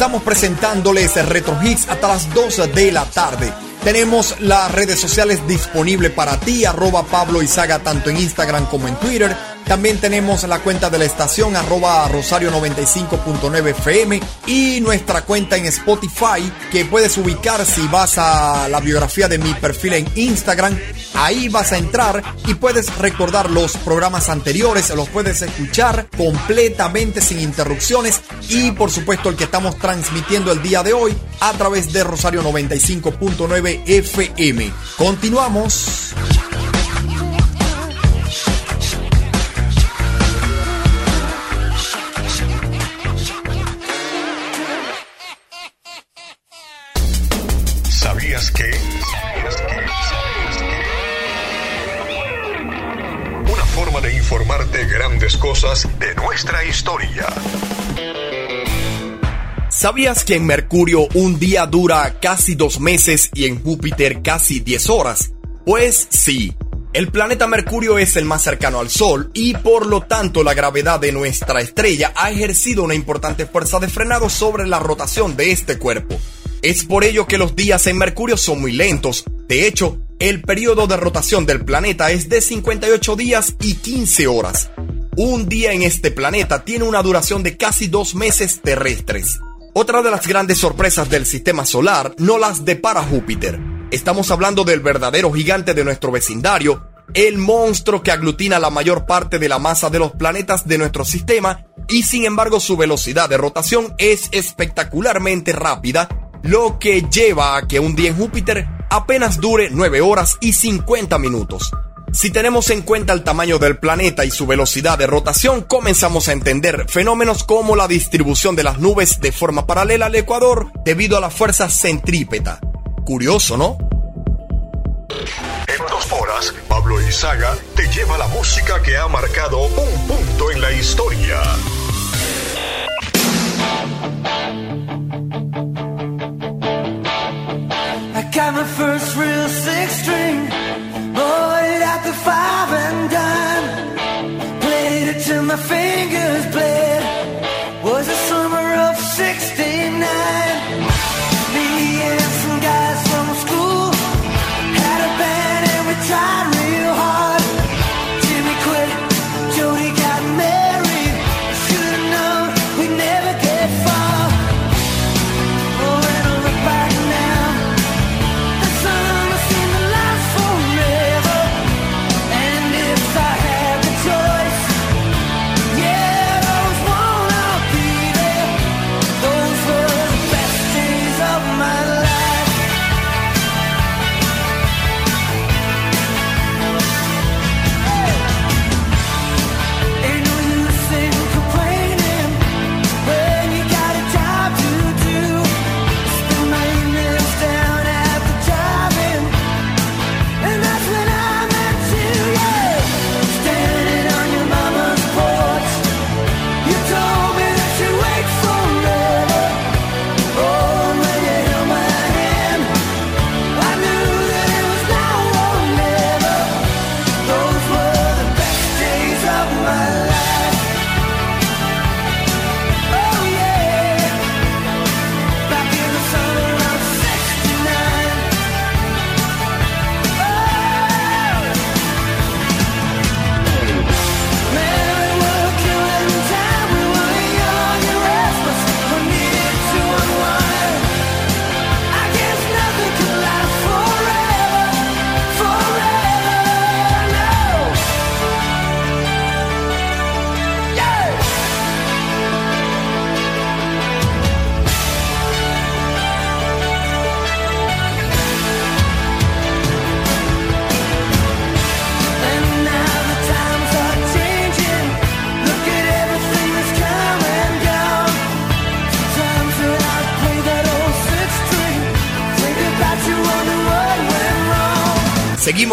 Estamos presentándoles Retro Hits hasta las 2 de la tarde. Tenemos las redes sociales disponibles para ti, arroba Pablo Izaga, tanto en Instagram como en Twitter. También tenemos la cuenta de la estación, arroba Rosario 95.9 FM y nuestra cuenta en Spotify, que puedes ubicar si vas a la biografía de mi perfil en Instagram. Ahí vas a entrar y puedes recordar los programas anteriores, los puedes escuchar completamente sin interrupciones y por supuesto el que estamos transmitiendo el día de hoy a través de Rosario 95.9 FM. Continuamos. ¿Sabías que? Cosas de nuestra historia. ¿Sabías que en Mercurio un día dura casi dos meses y en Júpiter casi 10 horas? Pues sí. El planeta Mercurio es el más cercano al Sol y por lo tanto la gravedad de nuestra estrella ha ejercido una importante fuerza de frenado sobre la rotación de este cuerpo. Es por ello que los días en Mercurio son muy lentos. De hecho, el periodo de rotación del planeta es de 58 días y 15 horas. Un día en este planeta tiene una duración de casi dos meses terrestres. Otra de las grandes sorpresas del sistema solar no las depara Júpiter. Estamos hablando del verdadero gigante de nuestro vecindario, el monstruo que aglutina la mayor parte de la masa de los planetas de nuestro sistema y sin embargo su velocidad de rotación es espectacularmente rápida, lo que lleva a que un día en Júpiter apenas dure 9 horas y 50 minutos. Si tenemos en cuenta el tamaño del planeta y su velocidad de rotación, comenzamos a entender fenómenos como la distribución de las nubes de forma paralela al Ecuador debido a la fuerza centrípeta. Curioso, ¿no? En dos horas, Pablo Izaga te lleva la música que ha marcado un punto en la historia. I got my first real six string, bought it at the five and dime. Played it till my fingers bled.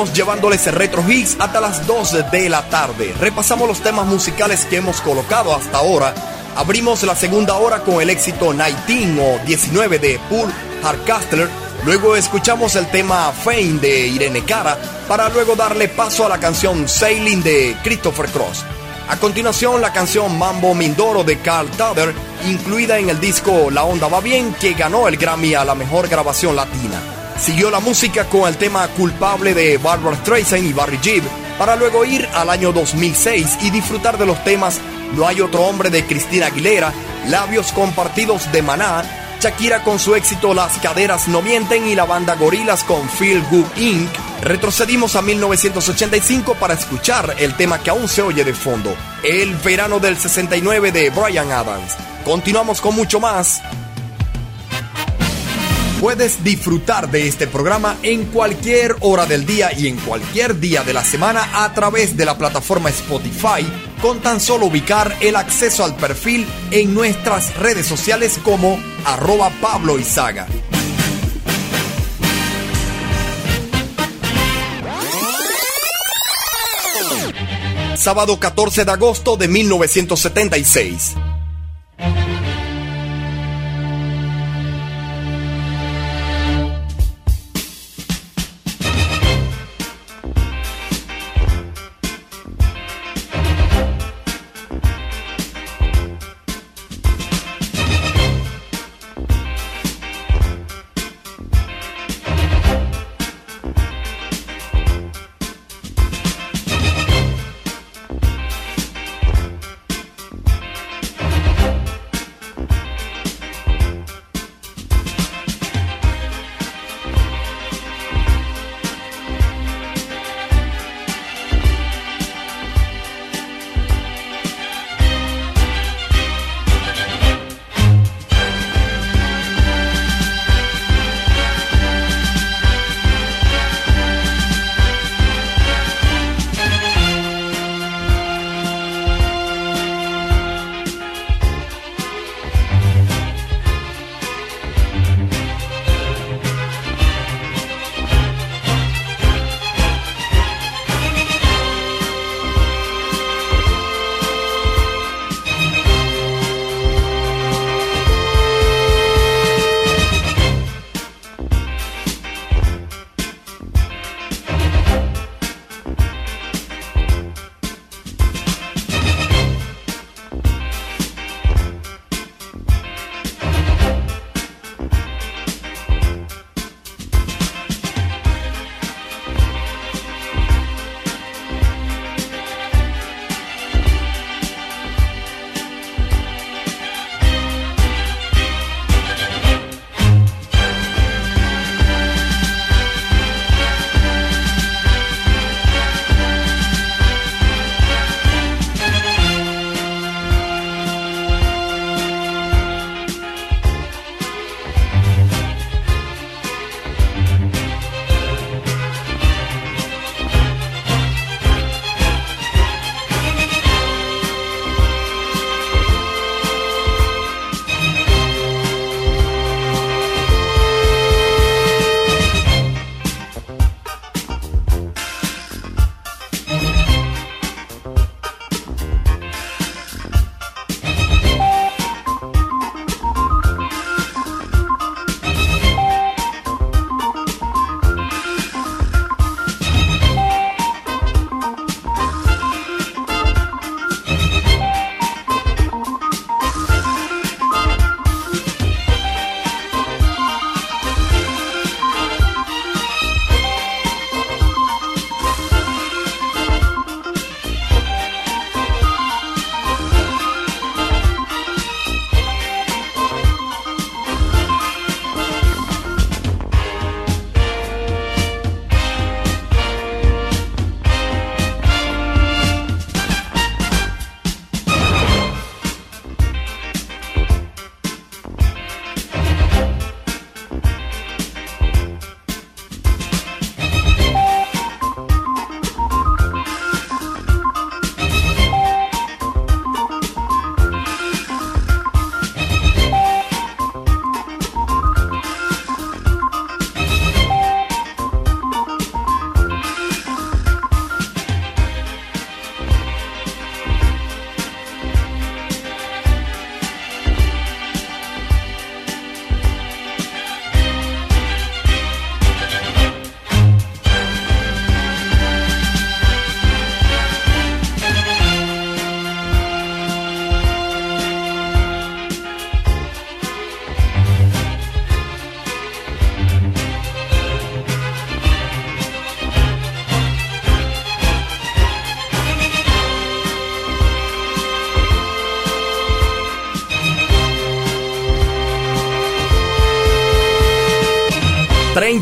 Llevándoles Retro Hits hasta las 2 de la tarde. Repasamos los temas musicales que hemos colocado hasta ahora. Abrimos la segunda hora con el éxito 19 o 19 de Paul Hardcastle. Luego escuchamos el tema Fame de Irene Cara para luego darle paso a la canción Sailing de Christopher Cross. A continuación, la canción Mambo Mindoro de Carl Tudor, incluida en el disco La Onda Va Bien, que ganó el Grammy a la mejor grabación latina. Siguió la música con el tema Culpable de Barbara Streisand y Barry Gibb, para luego ir al año 2006 y disfrutar de los temas No hay otro hombre de Cristina Aguilera, Labios compartidos de Maná, Shakira con su éxito Las caderas no mienten y la banda Gorilas con Feel Good Inc. Retrocedimos a 1985 para escuchar el tema que aún se oye de fondo, El verano del 69 de Brian Adams. Continuamos con mucho más. Puedes disfrutar de este programa en cualquier hora del día y en cualquier día de la semana a través de la plataforma Spotify con tan solo ubicar el acceso al perfil en nuestras redes sociales como arroba Pablo. Sábado 14 de agosto de 1976.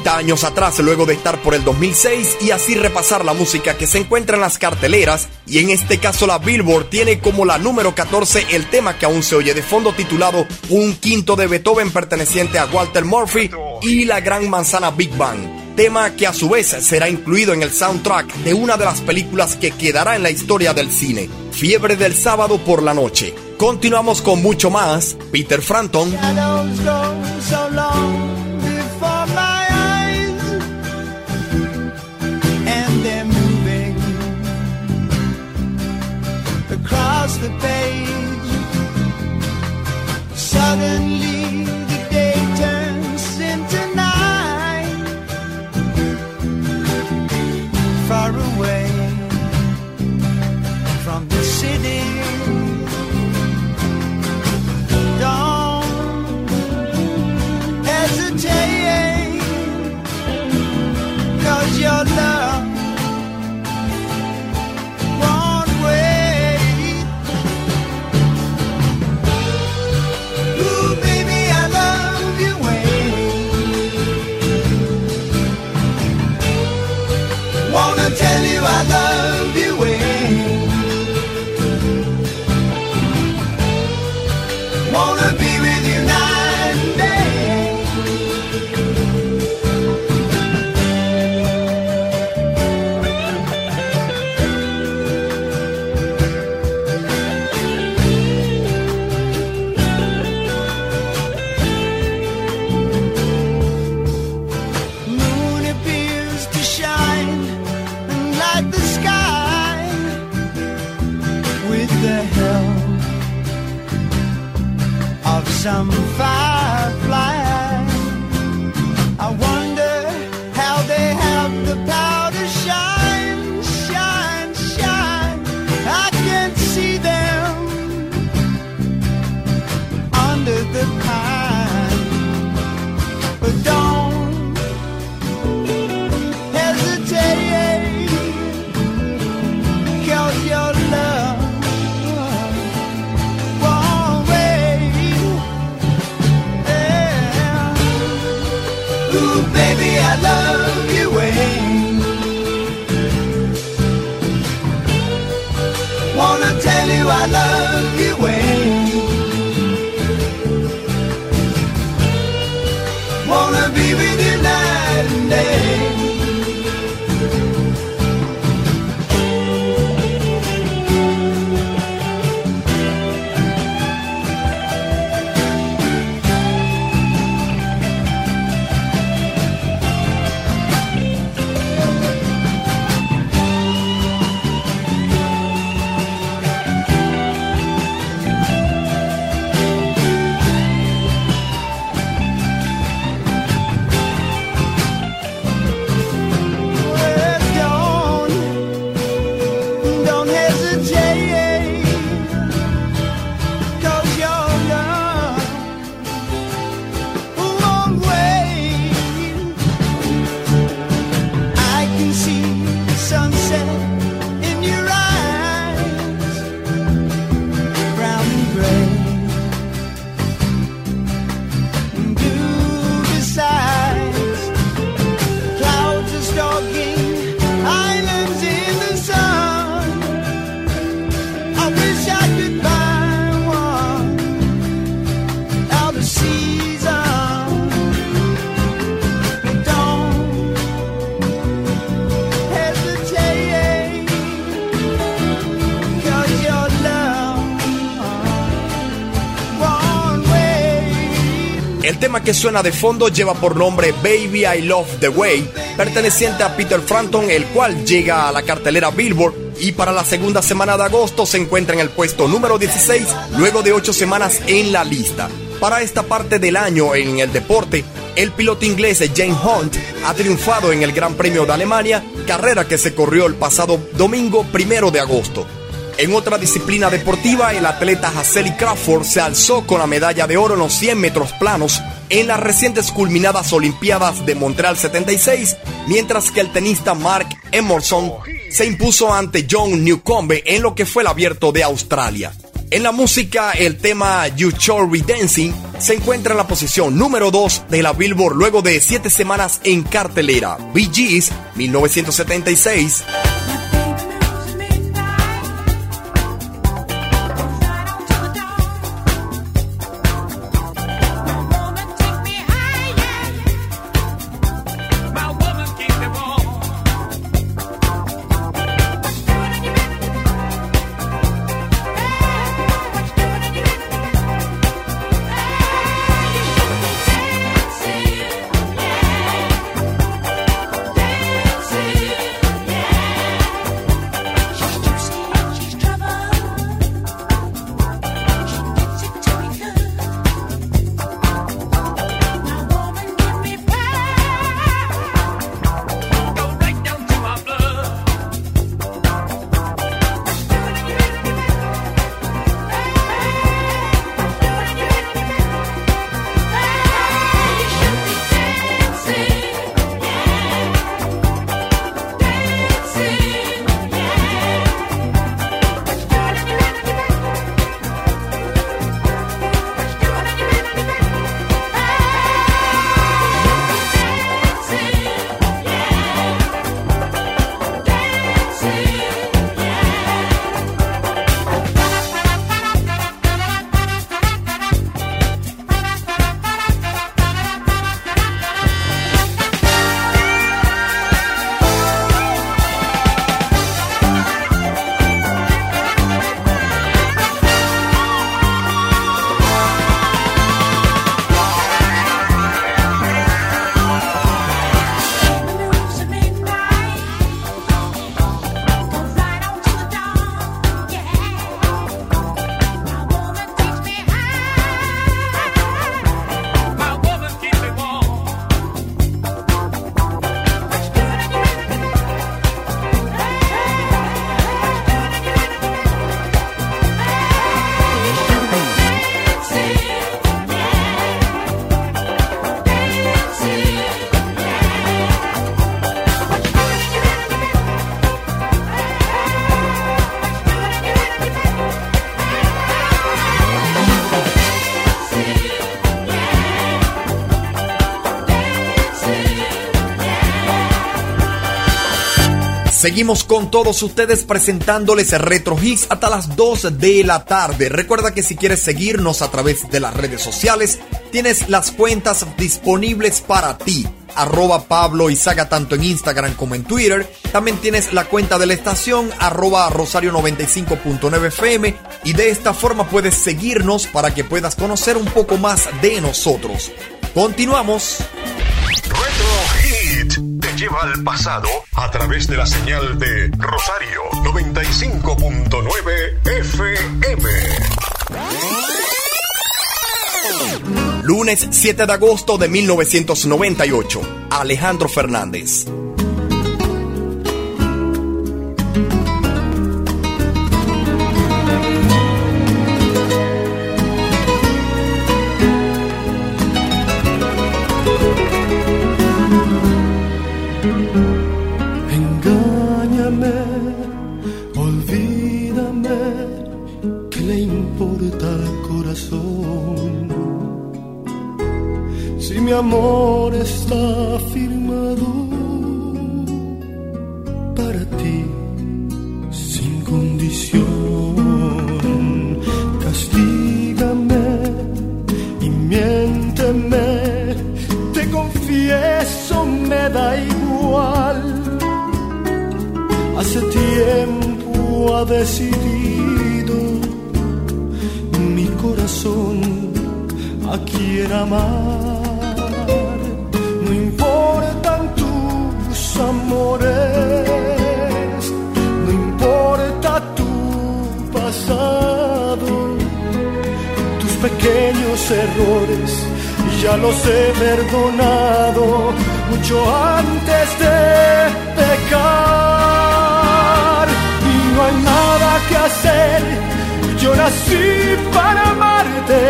30 años atrás luego de estar por el 2006 y así repasar la música que se encuentra en las carteleras y en este caso la Billboard tiene como la número 14 el tema que aún se oye de fondo titulado Un quinto de Beethoven perteneciente a Walter Murphy y la gran manzana Big Bang, tema que a su vez será incluido en el soundtrack de una de las películas que quedará en la historia del cine, Fiebre del sábado por la noche. Continuamos con mucho más, Peter Frampton. The page. Suddenly, the day turns into night, far away from the city. Que suena de fondo lleva por nombre Baby I Love the Way, perteneciente a Peter Frampton, el cual llega a la cartelera Billboard y para la segunda semana de agosto se encuentra en el puesto número 16, luego de 8 semanas en la lista. Para esta parte del año en el deporte, el piloto inglés James Hunt ha triunfado en el Gran Premio de Alemania, carrera que se corrió el pasado domingo primero de agosto. En otra disciplina deportiva, el atleta Hasseli Crawford se alzó con la medalla de oro en los 100 metros planos en las recientes culminadas Olimpiadas de Montreal 76, mientras que el tenista Mark Emerson se impuso ante John Newcombe en lo que fue el abierto de Australia. En la música, el tema You Shall Dancing se encuentra en la posición número 2 de la Billboard luego de 7 semanas en cartelera. Bee Gees, 1976. Seguimos con todos ustedes presentándoles Retro Hits hasta las 2 de la tarde. Recuerda que si quieres seguirnos a través de las redes sociales, tienes las cuentas disponibles para ti. Arroba Pablo Izaga tanto en Instagram como en Twitter. También tienes la cuenta de la estación arroba Rosario 95.9 FM y de esta forma puedes seguirnos para que puedas conocer un poco más de nosotros. Continuamos. Retro Hit lleva al pasado a través de la señal de Rosario 95.9 FM. Lunes 7 de agosto de 1998. Alejandro Fernández. Decidido. Mi corazón a quién amar. No importan tus amores, no importa tu pasado, tus pequeños errores ya los he perdonado mucho antes de pecar hay nada que hacer. Yo nací para amarte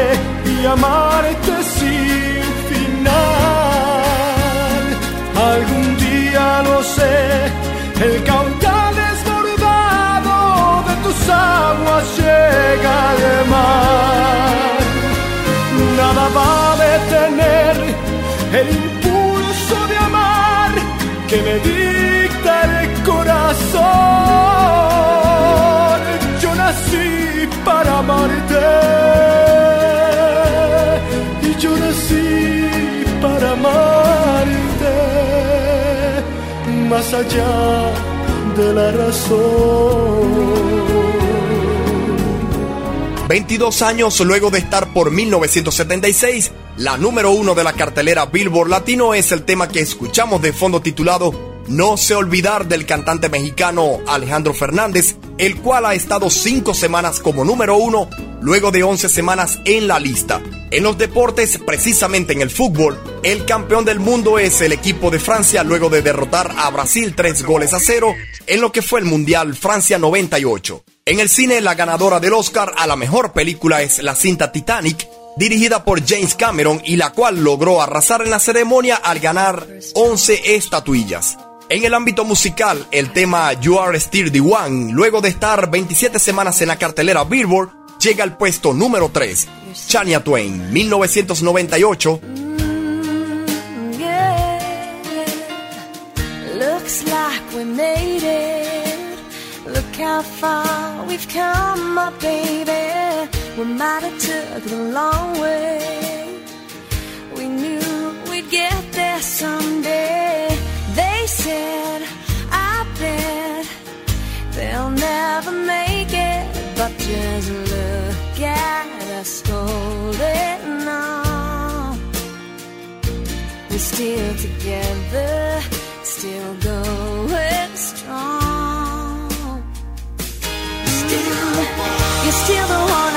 y amarte sin final. Algún día lo sé, el caudal desbordado de tus aguas llega al mar. Nada va a detener el impulso de amar que me dicta el corazón. Y yo nací para amarte. Más allá de la razón. 22 años luego de estar por 1976, la número uno de la cartelera Billboard Latino es el tema que escuchamos de fondo titulado No se olvidar del cantante mexicano Alejandro Fernández, el cual ha estado 5 semanas como número uno luego de 11 semanas en la lista. En los deportes, precisamente en el fútbol, el campeón del mundo es el equipo de Francia luego de derrotar a Brasil 3 goles a 0 en lo que fue el Mundial Francia 98. En el cine, la ganadora del Oscar a la mejor película es la cinta Titanic, dirigida por James Cameron y la cual logró arrasar en la ceremonia al ganar 11 estatuillas. En el ámbito musical, el tema You Are Still the One, luego de estar 27 semanas en la cartelera Billboard, llega al puesto número 3. Chania Twain, 1998. Looks like we made it. Look how far we've come, my baby. We might have took the long way. We knew we'd get there someday. Said, I bet they'll never make it. But just look at us holding on. We're still together, still going strong. Still, you're still the one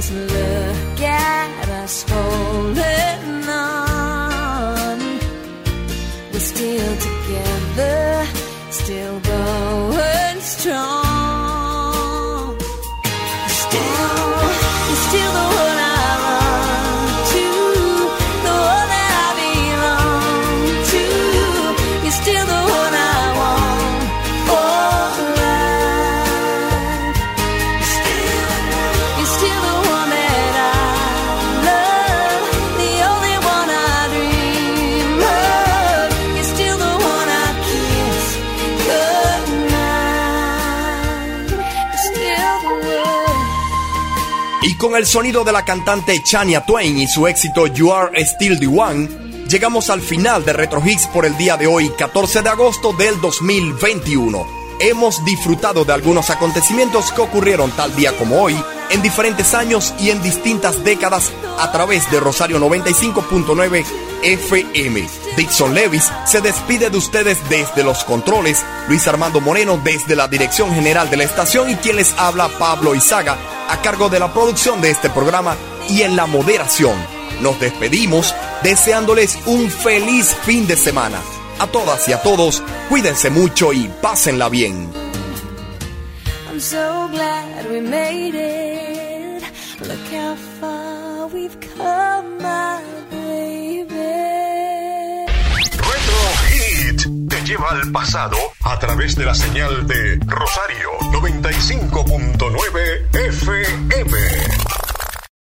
just look at us holding on. We're still together, still going strong. Con el sonido de la cantante Chania Twain y su éxito You Are Still the One, llegamos al final de Retro Hits por el día de hoy, 14 de agosto del 2021. Hemos disfrutado de algunos acontecimientos que ocurrieron tal día como hoy, en diferentes años y en distintas décadas a través de Rosario 95.9 FM. Dixon Levis se despide de ustedes desde los controles, Luis Armando Moreno desde la dirección general de la estación y quien les habla Pablo Izaga a cargo de la producción de este programa y en la moderación. Nos despedimos deseándoles un feliz fin de semana. A todas y a todos, cuídense mucho y pásenla bien. lleva al pasado a través de la señal de Rosario 95.9 FM.